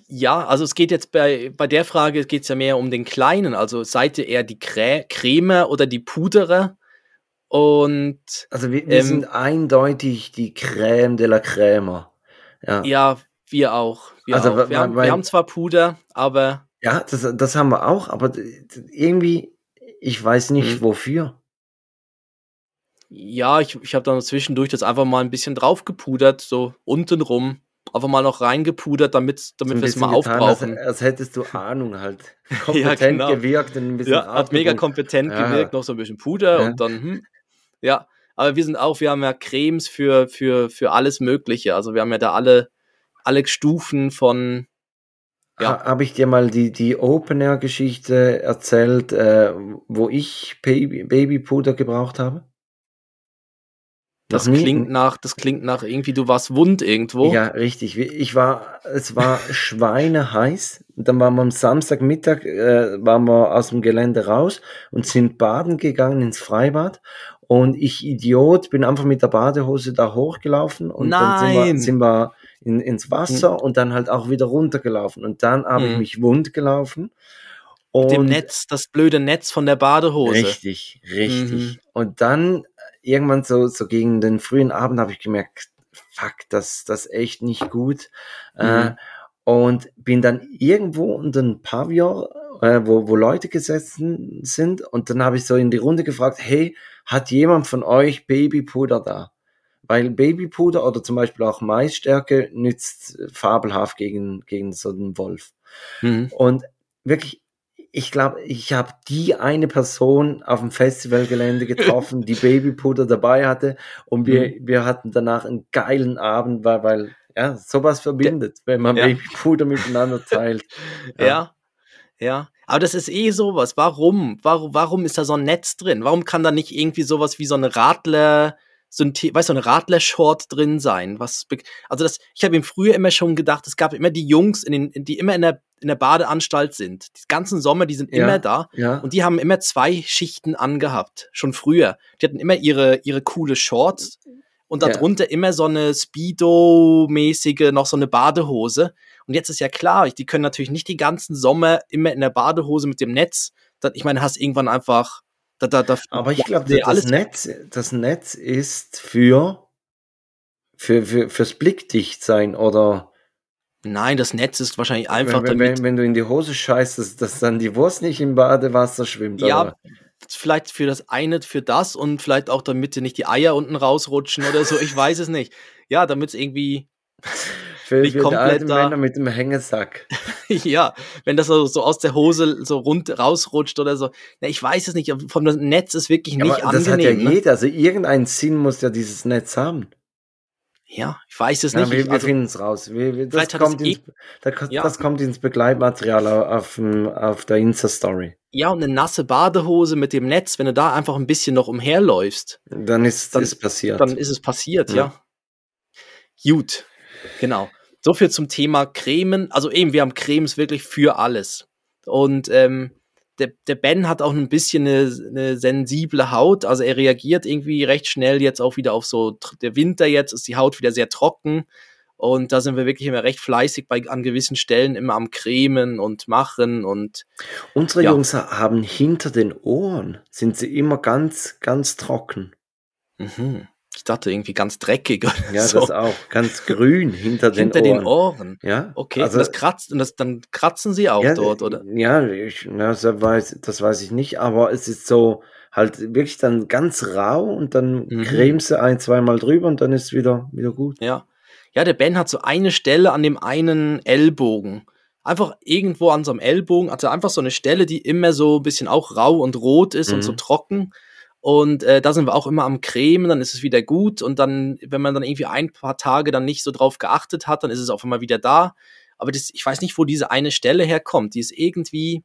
Ja, also es geht jetzt bei, bei der Frage geht es ja mehr um den Kleinen. Also seid ihr eher die Crä Creme oder die Puderer? Und Also wir, wir Ähm, sind eindeutig die Crème de la Crème. Ja, ja. wir auch. Wir, Also, auch. weil- wir, haben, weil- wir haben zwar Puder, aber das, das haben wir auch, aber irgendwie, ich weiß nicht Mhm. wofür. ja, ich, ich habe dann zwischendurch das einfach mal ein bisschen drauf gepudert, so untenrum. Einfach mal noch reingepudert, damit, damit So wir es mal getan, als, aufbrauchen. als hättest du Ahnung halt. Kompetent genau. gewirkt und ein bisschen Ja, hat mega kompetent Ja. gewirkt, noch so ein bisschen Puder Ja. und dann, hm, ja. Aber wir sind auch, wir haben ja Cremes für, für, für alles Mögliche. Also wir haben ja da alle, alle Stufen von, Ja. Ha, Habe ich dir mal die, die Open-Air-Geschichte erzählt, äh, wo ich Baby, Babypuder gebraucht habe? das Noch nie? klingt nach, das klingt nach irgendwie, du warst wund irgendwo. Ja, richtig. Ich war, es war schweineheiß. Dann waren wir am Samstagmittag, äh, waren wir aus dem Gelände raus und sind baden gegangen ins Freibad. Und ich Idiot bin einfach mit der Badehose da hochgelaufen und dann sind wir, Nein. sind wir in, ins Wasser und dann halt auch wieder runtergelaufen. Und dann habe ich Mhm. mich wund gelaufen. Mit dem Und- Netz, das blöde Netz von der Badehose. Richtig, richtig. Mhm. Und dann äh, irgendwann so, so gegen den frühen Abend habe ich gemerkt, fuck, das, das ist echt nicht gut. Äh, Mhm. und bin dann irgendwo unter ein Pavillon, äh, wo, wo Leute gesessen sind. Und dann habe ich so in die Runde gefragt, hey, hat jemand von euch Babypuder da? Weil Babypuder oder zum Beispiel auch Maisstärke nützt fabelhaft gegen, gegen so einen Wolf. Mhm. Und wirklich, ich glaube, ich habe die eine Person auf dem Festivalgelände getroffen, die Babypuder dabei hatte. Und wir, Mhm. wir hatten danach einen geilen Abend, weil, weil ja, sowas verbindet, wenn man Ja. Babypuder miteinander teilt. Ja. ja. Aber das ist eh sowas. Warum? Warum, warum ist da so ein Netz drin? Warum kann da nicht irgendwie sowas wie so eine Radler, so ein, weißt du, eine Radler-Short drin sein? Was, also das, ich habe ihm früher immer schon gedacht, es gab immer die Jungs, in den, die immer in der, in der Badeanstalt sind. Die ganzen Sommer, die sind Ja. immer da. Ja, Und die haben immer zwei Schichten angehabt, schon früher. Die hatten immer ihre, ihre coole Shorts und Ja. darunter immer so eine Speedo-mäßige, noch so eine Badehose. Und jetzt ist ja klar, die können natürlich nicht die ganzen Sommer immer in der Badehose mit dem Netz. Ich meine, hast irgendwann einfach. Da, da, da, aber ich glaube, das, alles- Netz, das Netz ist für, für, für fürs Blickdichtsein oder Nein, das Netz ist wahrscheinlich einfach wenn, damit. wenn, wenn du in die Hose scheißt, dass, dass dann die Wurst nicht im Badewasser schwimmt. Ja, oder? vielleicht für das eine, für das und vielleicht auch, damit dir nicht die Eier unten rausrutschen oder so. Ich weiß es nicht. Ja, damit es irgendwie Nicht für die komplett. Männer mit dem Hängesack. ja, wenn das so, so aus der Hose so rund rausrutscht oder so. Na, ich weiß es nicht. Vom Netz ist wirklich nicht aber das hat ja angenehm. ne? jeder. Also irgendeinen Sinn muss ja dieses Netz haben. Ja, ich weiß es Ja, nicht. wir wir also, finden es raus. Wir, wir, das, kommt ins, eh- da, ko- Ja. das kommt ins Begleitmaterial au- auf, auf der Insta-Story. ja, und eine nasse Badehose mit dem Netz, wenn du da einfach ein bisschen noch umherläufst, Dann ist es passiert. dann ist es passiert, Ja. ja. Gut, genau. So viel zum Thema Cremen. Also eben, wir haben Cremes wirklich für alles. Und ähm, der, der Ben hat auch ein bisschen eine, eine sensible Haut. Also er reagiert irgendwie recht schnell jetzt auch wieder auf so der Winter jetzt, ist die Haut wieder sehr trocken. Und da sind wir wirklich immer recht fleißig bei an gewissen Stellen immer am Cremen und machen und Unsere Ja. Jungs ha- haben hinter den Ohren, sind sie immer ganz, ganz trocken. mhm. Ich dachte irgendwie ganz dreckig oder Ja, so. das auch. Ganz grün hinter den hinter Ohren. den Ohren. Ja, Okay, also, und das kratzt und das dann kratzen sie auch ja, dort, oder? Ja, ich, na, das, weiß, das weiß ich nicht, aber es ist so halt wirklich dann ganz rau und dann Mhm. cremst du ein, zweimal drüber und dann ist es wieder, wieder gut. Ja. Ja, der Ben hat so eine Stelle an dem einen Ellbogen. Einfach irgendwo an so einem Ellbogen er einfach so eine Stelle, die immer so ein bisschen auch rau und rot ist und Mhm. so trocken. Und äh, da sind wir auch immer am Cremen, dann ist es wieder gut. Und dann, wenn man dann irgendwie ein paar Tage dann nicht so drauf geachtet hat, dann ist es auf einmal wieder da. Aber das, ich weiß nicht, wo diese eine Stelle herkommt. Die ist irgendwie,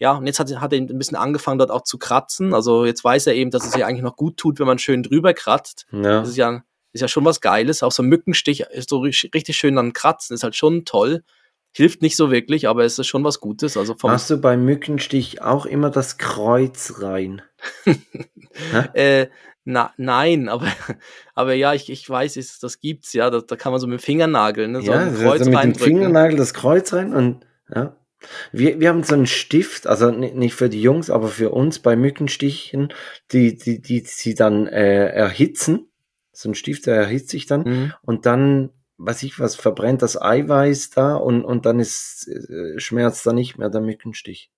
ja, und jetzt hat, hat er ein bisschen angefangen, dort auch zu kratzen. Also jetzt weiß er eben, dass es ja eigentlich noch gut tut, wenn man schön drüber kratzt. Ja. Das ist ja, ist ja schon was Geiles. Auch so ein Mückenstich ist so richtig schön dann kratzen, ist halt schon toll. Hilft nicht so wirklich, aber es ist schon was Gutes. Also Machst du beim Mückenstich auch immer das Kreuz rein? äh, na, nein, aber, aber ja, ich, ich weiß, es, das gibt's ja. Da, da kann man so mit dem Fingernagel, ne, so ja, ein also Kreuz mit dem. Fingernagel das Kreuz rein und ja. Wir, wir haben so einen Stift, also ni- nicht für die Jungs, aber für uns bei Mückenstichen, die, die, die sie dann äh, erhitzen. So ein Stift, der erhitzt sich dann Mhm. und dann, weiß ich was, verbrennt das Eiweiß da und, und dann ist, äh, schmerzt da nicht mehr der Mückenstich.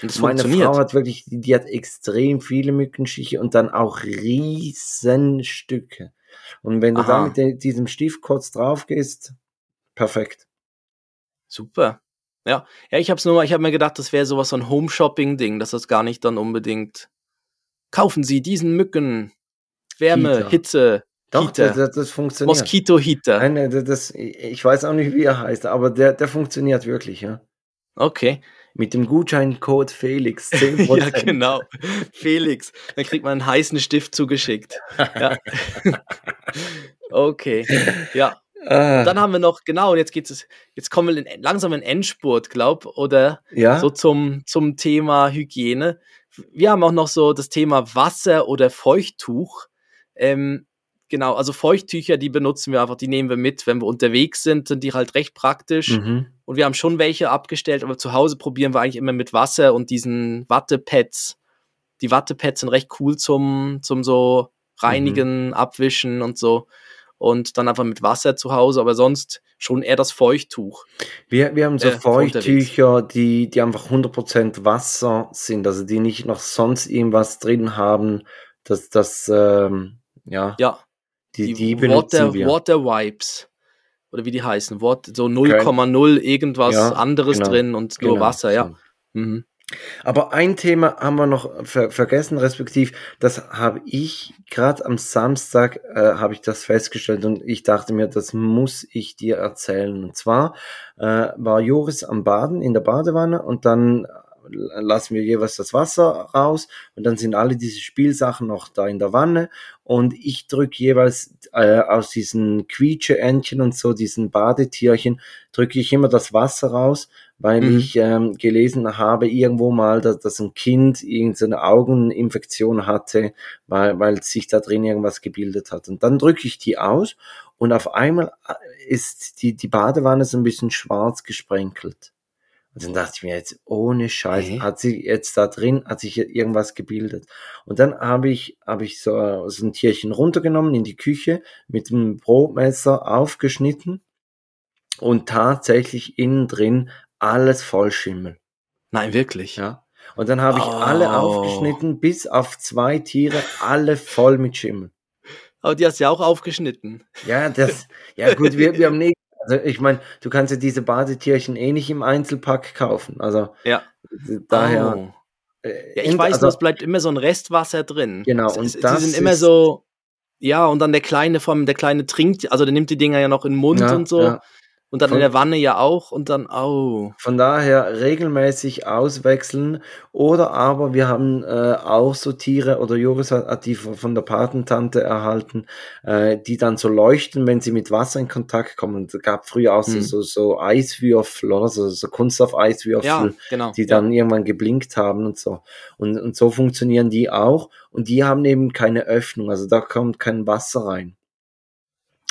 Das Meine. Frau hat wirklich, die, die hat extrem viele Mückenstiche und dann auch riesen Stücke. Und wenn du da Aha. mit de- diesem Stift kurz drauf gehst, perfekt. Super. Ja, ja, ich hab's nur mal, ich habe mir gedacht, das wäre sowas so ein Home-Shopping-Ding, dass das gar nicht dann unbedingt. Kaufen Sie diesen Mücken. Wärme. Hitze, Doch, Heater. das, das, das funktioniert. Moskito-Heater. Nein, nein, das, das, ich weiß auch nicht, wie er heißt, aber der, der funktioniert wirklich, ja. Okay. Mit dem Gutscheincode Felix 10%. Ja, genau. Felix. Dann kriegt man einen heißen Stift zugeschickt. Ja. okay. Ja. Ah, Dann haben wir noch, genau, und jetzt geht's, es- jetzt kommen wir in, langsam in Endspurt, glaub, oder ja, so zum, zum Thema Hygiene. Wir haben auch noch so das Thema Wasser oder Feuchttuch. Ähm, genau, also Feuchttücher, die benutzen wir einfach, die nehmen wir mit, wenn wir unterwegs sind, sind die halt recht praktisch. mhm. Und wir haben schon welche abgestellt, aber zu Hause probieren wir eigentlich immer mit Wasser und diesen Wattepads. Die Wattepads sind recht cool zum, zum so reinigen, abwischen und so. Und dann einfach mit Wasser zu Hause, aber sonst schon eher das Feuchttuch. Wir, wir haben so Äh. Feuchttücher, die, die einfach 100% Wasser sind, also die nicht noch sonst irgendwas drin haben. Das, das, ähm, ja, Ja, die, die, benutzen Water, wir. Water Wipes. Oder wie die heißen. Wat, so 0,0 irgendwas Ja, anderes genau, drin und nur Genau, Wasser, ja. so. Mhm. Aber ein Thema haben wir noch ver vergessen, respektiv, das habe ich gerade am Samstag äh, habe ich das festgestellt und ich dachte mir, das muss ich dir erzählen. Und zwar äh, war Joris am Baden in der Badewanne und dann lassen wir jeweils das Wasser raus und dann sind alle diese Spielsachen noch da in der Wanne und ich drücke jeweils äh, aus diesen Quietscheentchen und so, diesen Badetierchen, drücke ich immer das Wasser raus, weil Mhm. ich ähm, gelesen habe irgendwo mal, dass, dass ein Kind irgendeine Augeninfektion hatte, weil, weil sich da drin irgendwas gebildet hat. Und dann drücke ich die aus und auf einmal äh, ist die, die Badewanne so ein bisschen schwarz gesprenkelt. Und dann dachte ich mir jetzt, ohne Scheiß, Okay. hat sie jetzt da drin, hat sich irgendwas gebildet. Und dann habe ich, habe ich so, so ein Tierchen runtergenommen in die Küche, mit dem Brotmesser aufgeschnitten und tatsächlich innen drin alles voll Schimmel. Nein, wirklich. Ja. Und dann habe ich alle Oh. aufgeschnitten, bis auf zwei Tiere, alle voll mit Schimmel. Aber die hast du ja auch aufgeschnitten. Ja, das, ja gut, wir, wir haben nie, also ich meine, du kannst ja diese Badetierchen eh nicht im Einzelpack kaufen. Also Ja. daher. Oh. äh, Ja, ich weiß also, nur, es bleibt immer so ein Restwasser drin. Genau, Es- und es, die das sind immer so, ja, und dann der Kleine vom, der Kleine trinkt, also der nimmt die Dinger ja noch in den Mund ja, und so. ja. Und dann Von- in der Wanne ja auch und dann, oh. Von daher regelmäßig auswechseln oder aber wir haben äh, auch so Tiere oder Joris hat, hat die von der Patentante erhalten, äh, die dann so leuchten, wenn sie mit Wasser in Kontakt kommen. Es gab früher auch so, Hm. so, so Eiswürfel oder so, so Kunststoff-Eiswürfel, Ja, genau. die ja. dann irgendwann geblinkt haben und so. Und, und so funktionieren die auch und die haben eben keine Öffnung, also da kommt kein Wasser rein.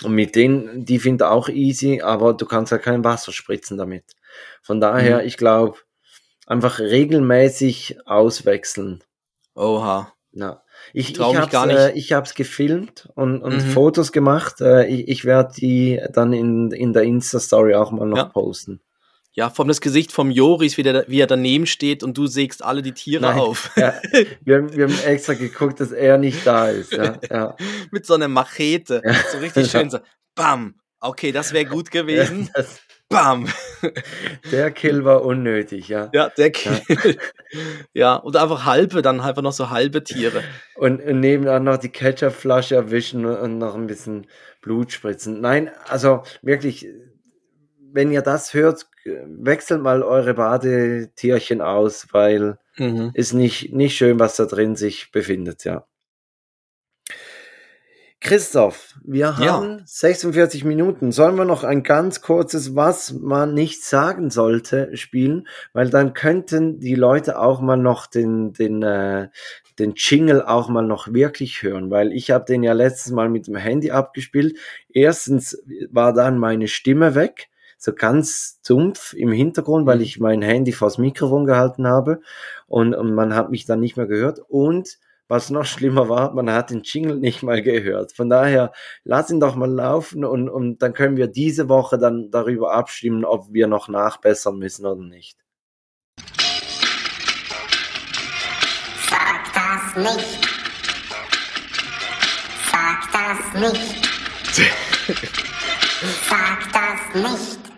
Und mit denen, die finde ich auch easy, aber du kannst ja kein Wasser spritzen damit. Von daher, Mhm. ich glaube, einfach regelmäßig auswechseln. Oha. Ja. Ich, ich, Trau mich hab's, gar nicht. Äh, ich hab's gefilmt und, und Mhm. Fotos gemacht. Äh, ich ich werde die dann in, in der Insta-Story auch mal noch Ja. posten. Ja, vom das Gesicht vom Joris, wie, der, wie er daneben steht und du sägst alle die Tiere Nein. auf. Ja, wir, haben- wir haben extra geguckt, dass er nicht da ist. Ja, ja. Mit so einer Machete. So richtig schön so. Bam. Okay, das wäre gut gewesen. Das, Bam. der Kill war unnötig, ja. Ja, der Kill. Ja. und einfach halbe, dann einfach noch so halbe Tiere. Und, und nebenan noch die Ketchupflasche erwischen und noch ein bisschen Blut spritzen. Nein, also wirklich, wenn ihr das hört, wechselt mal eure Badetierchen aus, weil Mhm. ist nicht, nicht schön, was da drin sich befindet, ja. Christoph, wir Ja. haben 46 Minuten. Sollen wir noch ein ganz kurzes Was man nicht sagen sollte spielen? Weil dann könnten die Leute auch mal noch den, den, äh, den Jingle auch mal noch wirklich hören, weil ich habe den ja letztes Mal mit dem Handy abgespielt. Erstens war dann meine Stimme weg, so ganz dumpf im Hintergrund, weil Mhm. ich mein Handy vors Mikrofon gehalten habe und, und man hat mich dann nicht mehr gehört und was noch schlimmer war, man hat den Jingle nicht mal gehört. Von daher, lass ihn doch mal laufen und, und dann können wir diese Woche dann darüber abstimmen, ob wir noch nachbessern müssen oder nicht. Sag das nicht. Sag das nicht. Sag das nicht.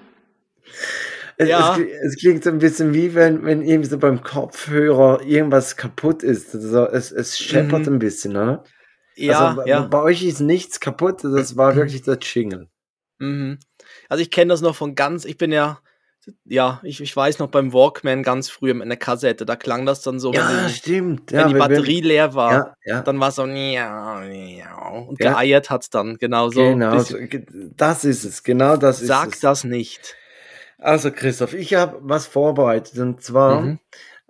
Es, Ja. es, es klingt so ein bisschen wie wenn, wenn irgendwie so beim Kopfhörer irgendwas kaputt ist. Also es, es scheppert Mhm. ein bisschen, oder? Ja, also, bei- ja. Bei euch ist nichts kaputt, das war wirklich der Jingle. Mhm. Also ich kenne das noch von ganz, ich bin ja, ja, ich, ich weiß noch beim Walkman ganz früh in der Kassette, da klang das dann so, Ja, wenn, stimmt. wenn ja, die wenn- Batterie leer war, Ja, ja. dann war es so miau, miau, und geeiert hat es dann, genau so. genau, das ist es, genau das ist Sag es. das nicht. Also Christoph, ich habe was vorbereitet und zwar, Mhm.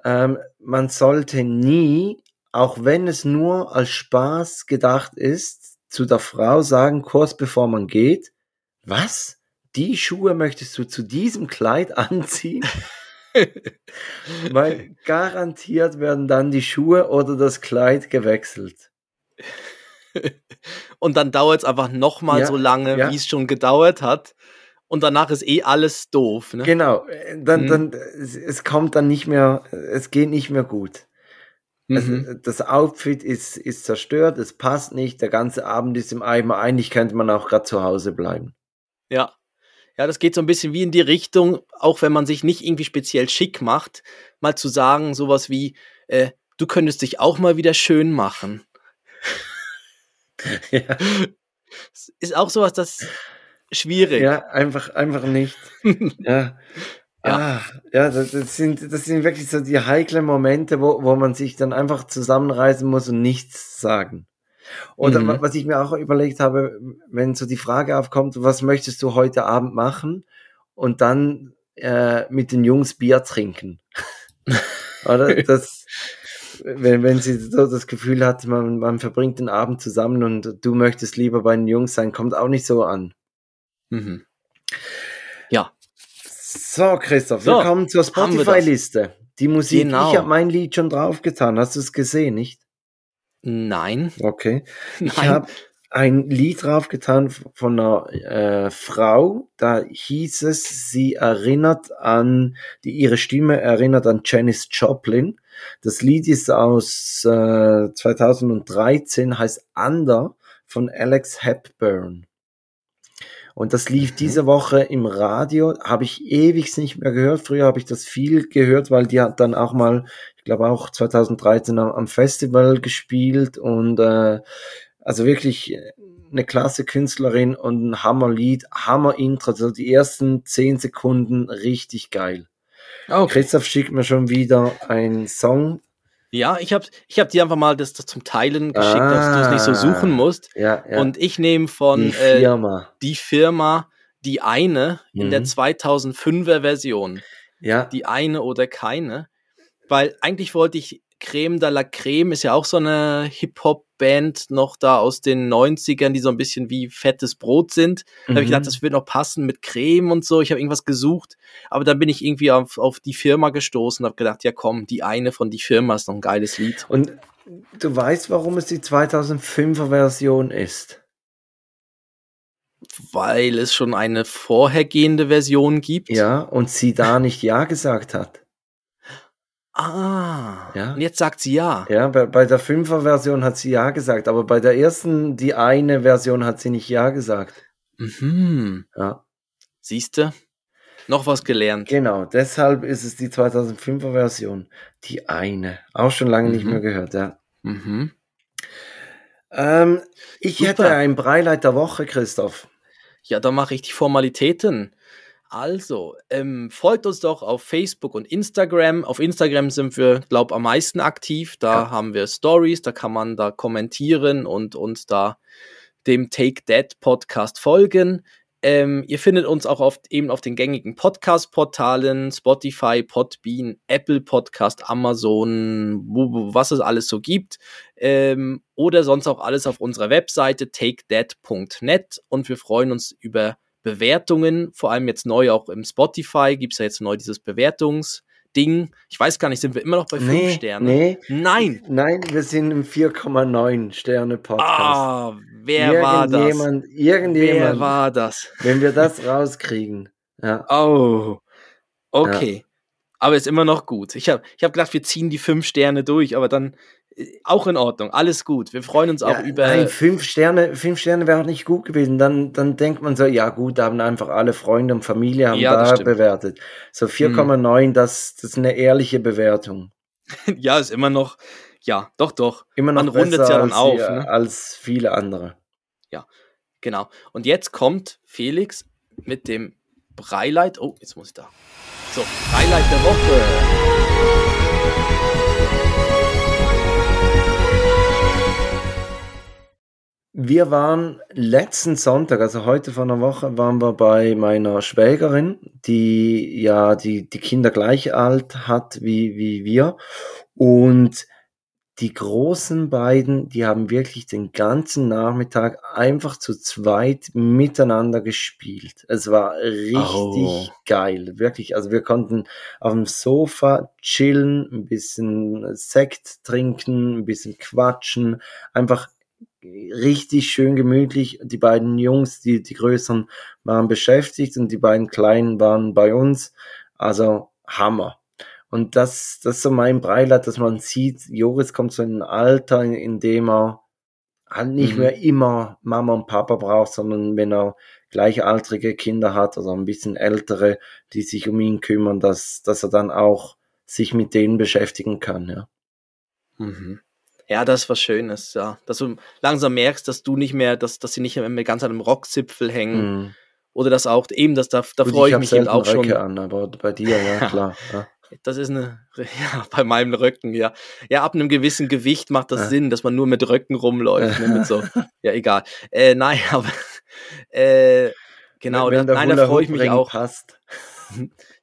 ähm, man sollte nie, auch wenn es nur als Spaß gedacht ist, zu der Frau sagen, kurz bevor man geht, was? Die Schuhe möchtest du zu diesem Kleid anziehen? Weil garantiert werden dann die Schuhe oder das Kleid gewechselt. Und dann dauert es einfach nochmal Ja, so lange, ja. wie es schon gedauert hat. Und danach ist eh alles doof. Ne? Genau, äh, dann, Mhm. dann, es, kommt dann nicht mehr, es geht nicht mehr gut. Mhm. Es, das Outfit ist, ist zerstört, es passt nicht, der ganze Abend ist im Eimer. Eigentlich könnte man auch gerade zu Hause bleiben. Ja. Ja, das geht so ein bisschen wie in die Richtung, auch wenn man sich nicht irgendwie speziell schick macht, mal zu sagen, sowas wie, äh, du könntest dich auch mal wieder schön machen. ja, ist auch sowas, das schwierig. ja, einfach, einfach nicht. Ja. Ja. Ah, ja, das, das, sind, das sind wirklich so die heiklen Momente, wo, wo man sich dann einfach zusammenreißen muss und nichts sagen. Oder Mhm. wa- was ich mir auch überlegt habe, wenn so die Frage aufkommt, was möchtest du heute Abend machen? Und dann äh, mit den Jungs Bier trinken. Oder? Das, wenn, wenn sie so das Gefühl hat, man, man verbringt den Abend zusammen und du möchtest lieber bei den Jungs sein, kommt auch nicht so an. Mhm. Ja, So, Christoph, So, wir kommen zur. Spotify-Liste. Die Musik, Genau. ich habe mein Lied schon draufgetan. Hast du es gesehen, nicht? nein, Okay. Ich nein. habe ein Lied draufgetan von einer äh, Frau. Da hieß es, sie erinnert an, die ihre Stimme erinnert an Janis Joplin. Das Lied ist aus äh, 2013, heißt Under von Alex Hepburn. Und das lief Mhm. diese Woche im Radio, habe ich ewig nicht mehr gehört. Früher habe ich das viel gehört, weil die hat dann auch mal, ich glaube auch 2013 am, am Festival gespielt und äh, also wirklich eine klasse Künstlerin und ein Hammerlied, Hammer-Intro, also die ersten zehn Sekunden richtig geil. Okay. Christoph schickt mir schon wieder einen Song. Ja, ich habe ich hab dir einfach mal das, das zum Teilen geschickt, dass du es nicht so suchen musst. Ja, ja. Und ich nehme von die äh, Firma. die Firma Die eine in der Mhm. 2005er Version. ja, Die eine oder keine. Weil eigentlich wollte ich Creme de la Creme, ist ja auch so eine Hip-Hop-Band noch da aus den 90ern, die so ein bisschen wie fettes Brot sind. Da habe ich Mhm. gedacht, das wird noch passen mit Creme und so. Ich habe irgendwas gesucht, aber dann bin ich irgendwie auf, auf die Firma gestoßen und habe gedacht, ja komm, die eine von die Firma ist noch ein geiles Lied. Und du weißt, warum es die 2005er Version ist? Weil es schon eine vorhergehende Version gibt. Ja, und sie da nicht Ja gesagt hat. Ah. Ja. Und jetzt sagt sie ja. Ja, bei, bei der 5er Version hat sie Ja gesagt, aber bei der ersten, die eine Version, hat sie nicht Ja gesagt. Mhm. Ja, Siehste? Noch was gelernt. genau, deshalb ist es die 2005er Version. Die eine. Auch schon lange nicht Mhm. mehr gehört, ja. Mhm. Ähm, ich Super. hätte ein Breileit der Woche, Christoph. Ja, dann mache ich die Formalitäten. Also, ähm, folgt uns doch auf Facebook und Instagram. Auf Instagram sind wir, glaube am meisten aktiv. Da Ja. haben wir Stories, da kann man da kommentieren und uns da dem Take That Podcast folgen. Ähm, ihr findet uns auch oft eben auf den gängigen Podcast-Portalen, Spotify, Podbean, Apple Podcast, Amazon, was es alles so gibt. Ähm, oder sonst auch alles auf unserer Webseite takethat.net und wir freuen uns über Bewertungen, vor allem jetzt neu auch im Spotify gibt es ja jetzt neu dieses Bewertungsding. Ich weiß gar nicht, sind wir immer noch bei 5 Nee, Sternen? nee, Nein! nein, wir sind im 4,9 Sterne Podcast. Ah, wer war das? Irgendjemand, Wer war das? wenn wir das rauskriegen. Ja, Oh, okay. Aber ist immer noch gut. Ich habe ich hab gedacht, wir ziehen die fünf Sterne durch, aber dann äh, auch in Ordnung. Alles gut. Wir freuen uns auch ja, über. Nein, fünf Sterne, fünf Sterne wäre auch nicht gut gewesen. Dann, dann denkt man so, ja gut, da haben einfach alle Freunde und Familie haben Ja, da bewertet. So 4,9, das, das ist eine ehrliche Bewertung. ja, ist immer noch. Ja, doch, doch. Immer noch Man besser ja dann auf, die- ne? als viele andere. Genau. Und jetzt kommt Felix mit dem Breileit. Oh, jetzt muss ich da. So, Breileit der Woche. Wir waren letzten Sonntag, also heute vor einer Woche, waren wir bei meiner Schwägerin, die ja die, die Kinder gleich alt hat wie, wie wir. Und die großen beiden, die haben wirklich den ganzen Nachmittag einfach zu zweit miteinander gespielt. Es war richtig Oh. geil, wirklich. Also wir konnten auf dem Sofa chillen, ein bisschen Sekt trinken, ein bisschen quatschen, einfach richtig schön gemütlich. Die beiden Jungs, die, die größeren, waren beschäftigt und die beiden kleinen waren bei uns. Also Hammer. Und das, das ist so mein Breilat, dass man sieht, Joris kommt so in ein Alter, in, in dem er halt nicht Mhm. mehr immer Mama und Papa braucht, sondern wenn er gleichaltrige Kinder hat, also ein bisschen ältere, die sich um ihn kümmern, dass, dass er dann auch sich mit denen beschäftigen kann, ja. Mhm. Ja, das ist was Schönes, ja. Dass du langsam merkst, dass du nicht mehr, dass, dass sie nicht mehr ganz an einem Rockzipfel hängen. Mhm. Oder dass auch, eben, dass da, da freue ich hab mich eben auch schon. Röcke an, aber bei dir, ja, klar. Ja. Das ist eine, ja, bei meinem Röcken, ja. Ja, ab einem gewissen Gewicht macht das Ja. Sinn, dass man nur mit Röcken rumläuft, ne, mit so, ja, egal. Äh, nein, aber, äh, genau, Wenn da, der nein, da freue ich mich auch. Passt.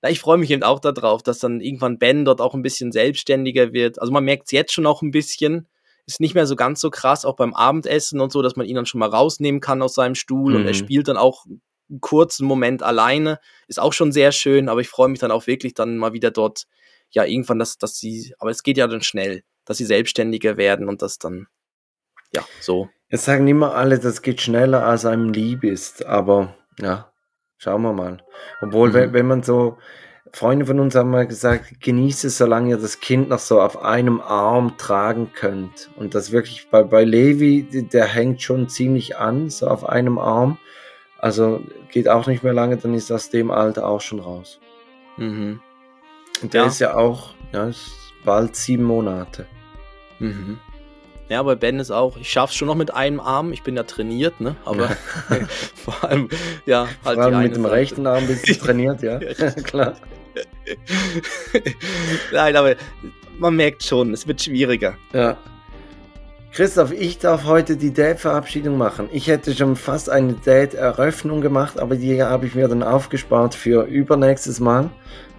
Na, ich freue mich eben auch darauf, dass dann irgendwann Ben dort auch ein bisschen selbstständiger wird. Also man merkt es jetzt schon auch ein bisschen. Ist nicht mehr so ganz so krass, auch beim Abendessen und so, dass man ihn dann schon mal rausnehmen kann aus seinem Stuhl und er Mhm. spielt dann auch einen kurzen Moment alleine. Ist auch schon sehr schön, aber ich freue mich dann auch wirklich dann mal wieder dort, ja, irgendwann, dass, dass sie, aber es geht ja dann schnell, dass sie selbstständiger werden und das dann, ja, so. Es sagen immer alle, das geht schneller, als einem lieb ist, aber ja, schauen wir mal. Obwohl, Mhm. wenn, wenn man so Freunde von uns haben mal gesagt, genieße es, solange ihr das Kind noch so auf einem Arm tragen könnt. Und das wirklich bei, bei Levi, der hängt schon ziemlich an, so auf einem Arm. Also geht auch nicht mehr lange, dann ist aus dem Alter auch schon raus. Mhm. Und der Ja. ist ja auch, ja, bald sieben Monate. Mhm. Ja, bei Ben ist auch, ich schaff's schon noch mit einem Arm, ich bin ja trainiert, ne? Aber vor allem, ja, halt Vor allem mit dem Seite. rechten Arm bist du trainiert, ja? Klar. Nein, aber man merkt schon, es wird schwieriger. Ja. Christoph, ich darf heute die Date-Verabschiedung machen. Ich hätte schon fast eine Date-Eröffnung gemacht, aber die habe ich mir dann aufgespart für übernächstes Mal.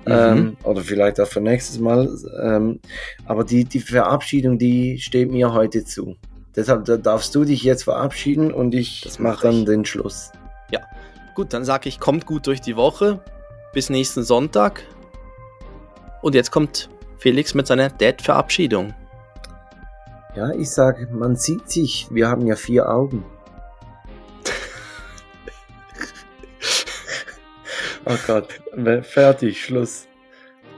Mhm. Ähm, oder vielleicht auch für nächstes Mal. Ähm, aber die, die Verabschiedung, die steht mir heute zu. Deshalb da darfst du dich jetzt verabschieden und ich Das mach mache dann ich. den Schluss. Gut, dann sage ich, kommt gut durch die Woche. Bis nächsten Sonntag. Und jetzt kommt Felix mit seiner Dad-Verabschiedung. Ja, ich sage, man sieht sich. Wir haben ja vier Augen. oh Gott, fertig, Schluss.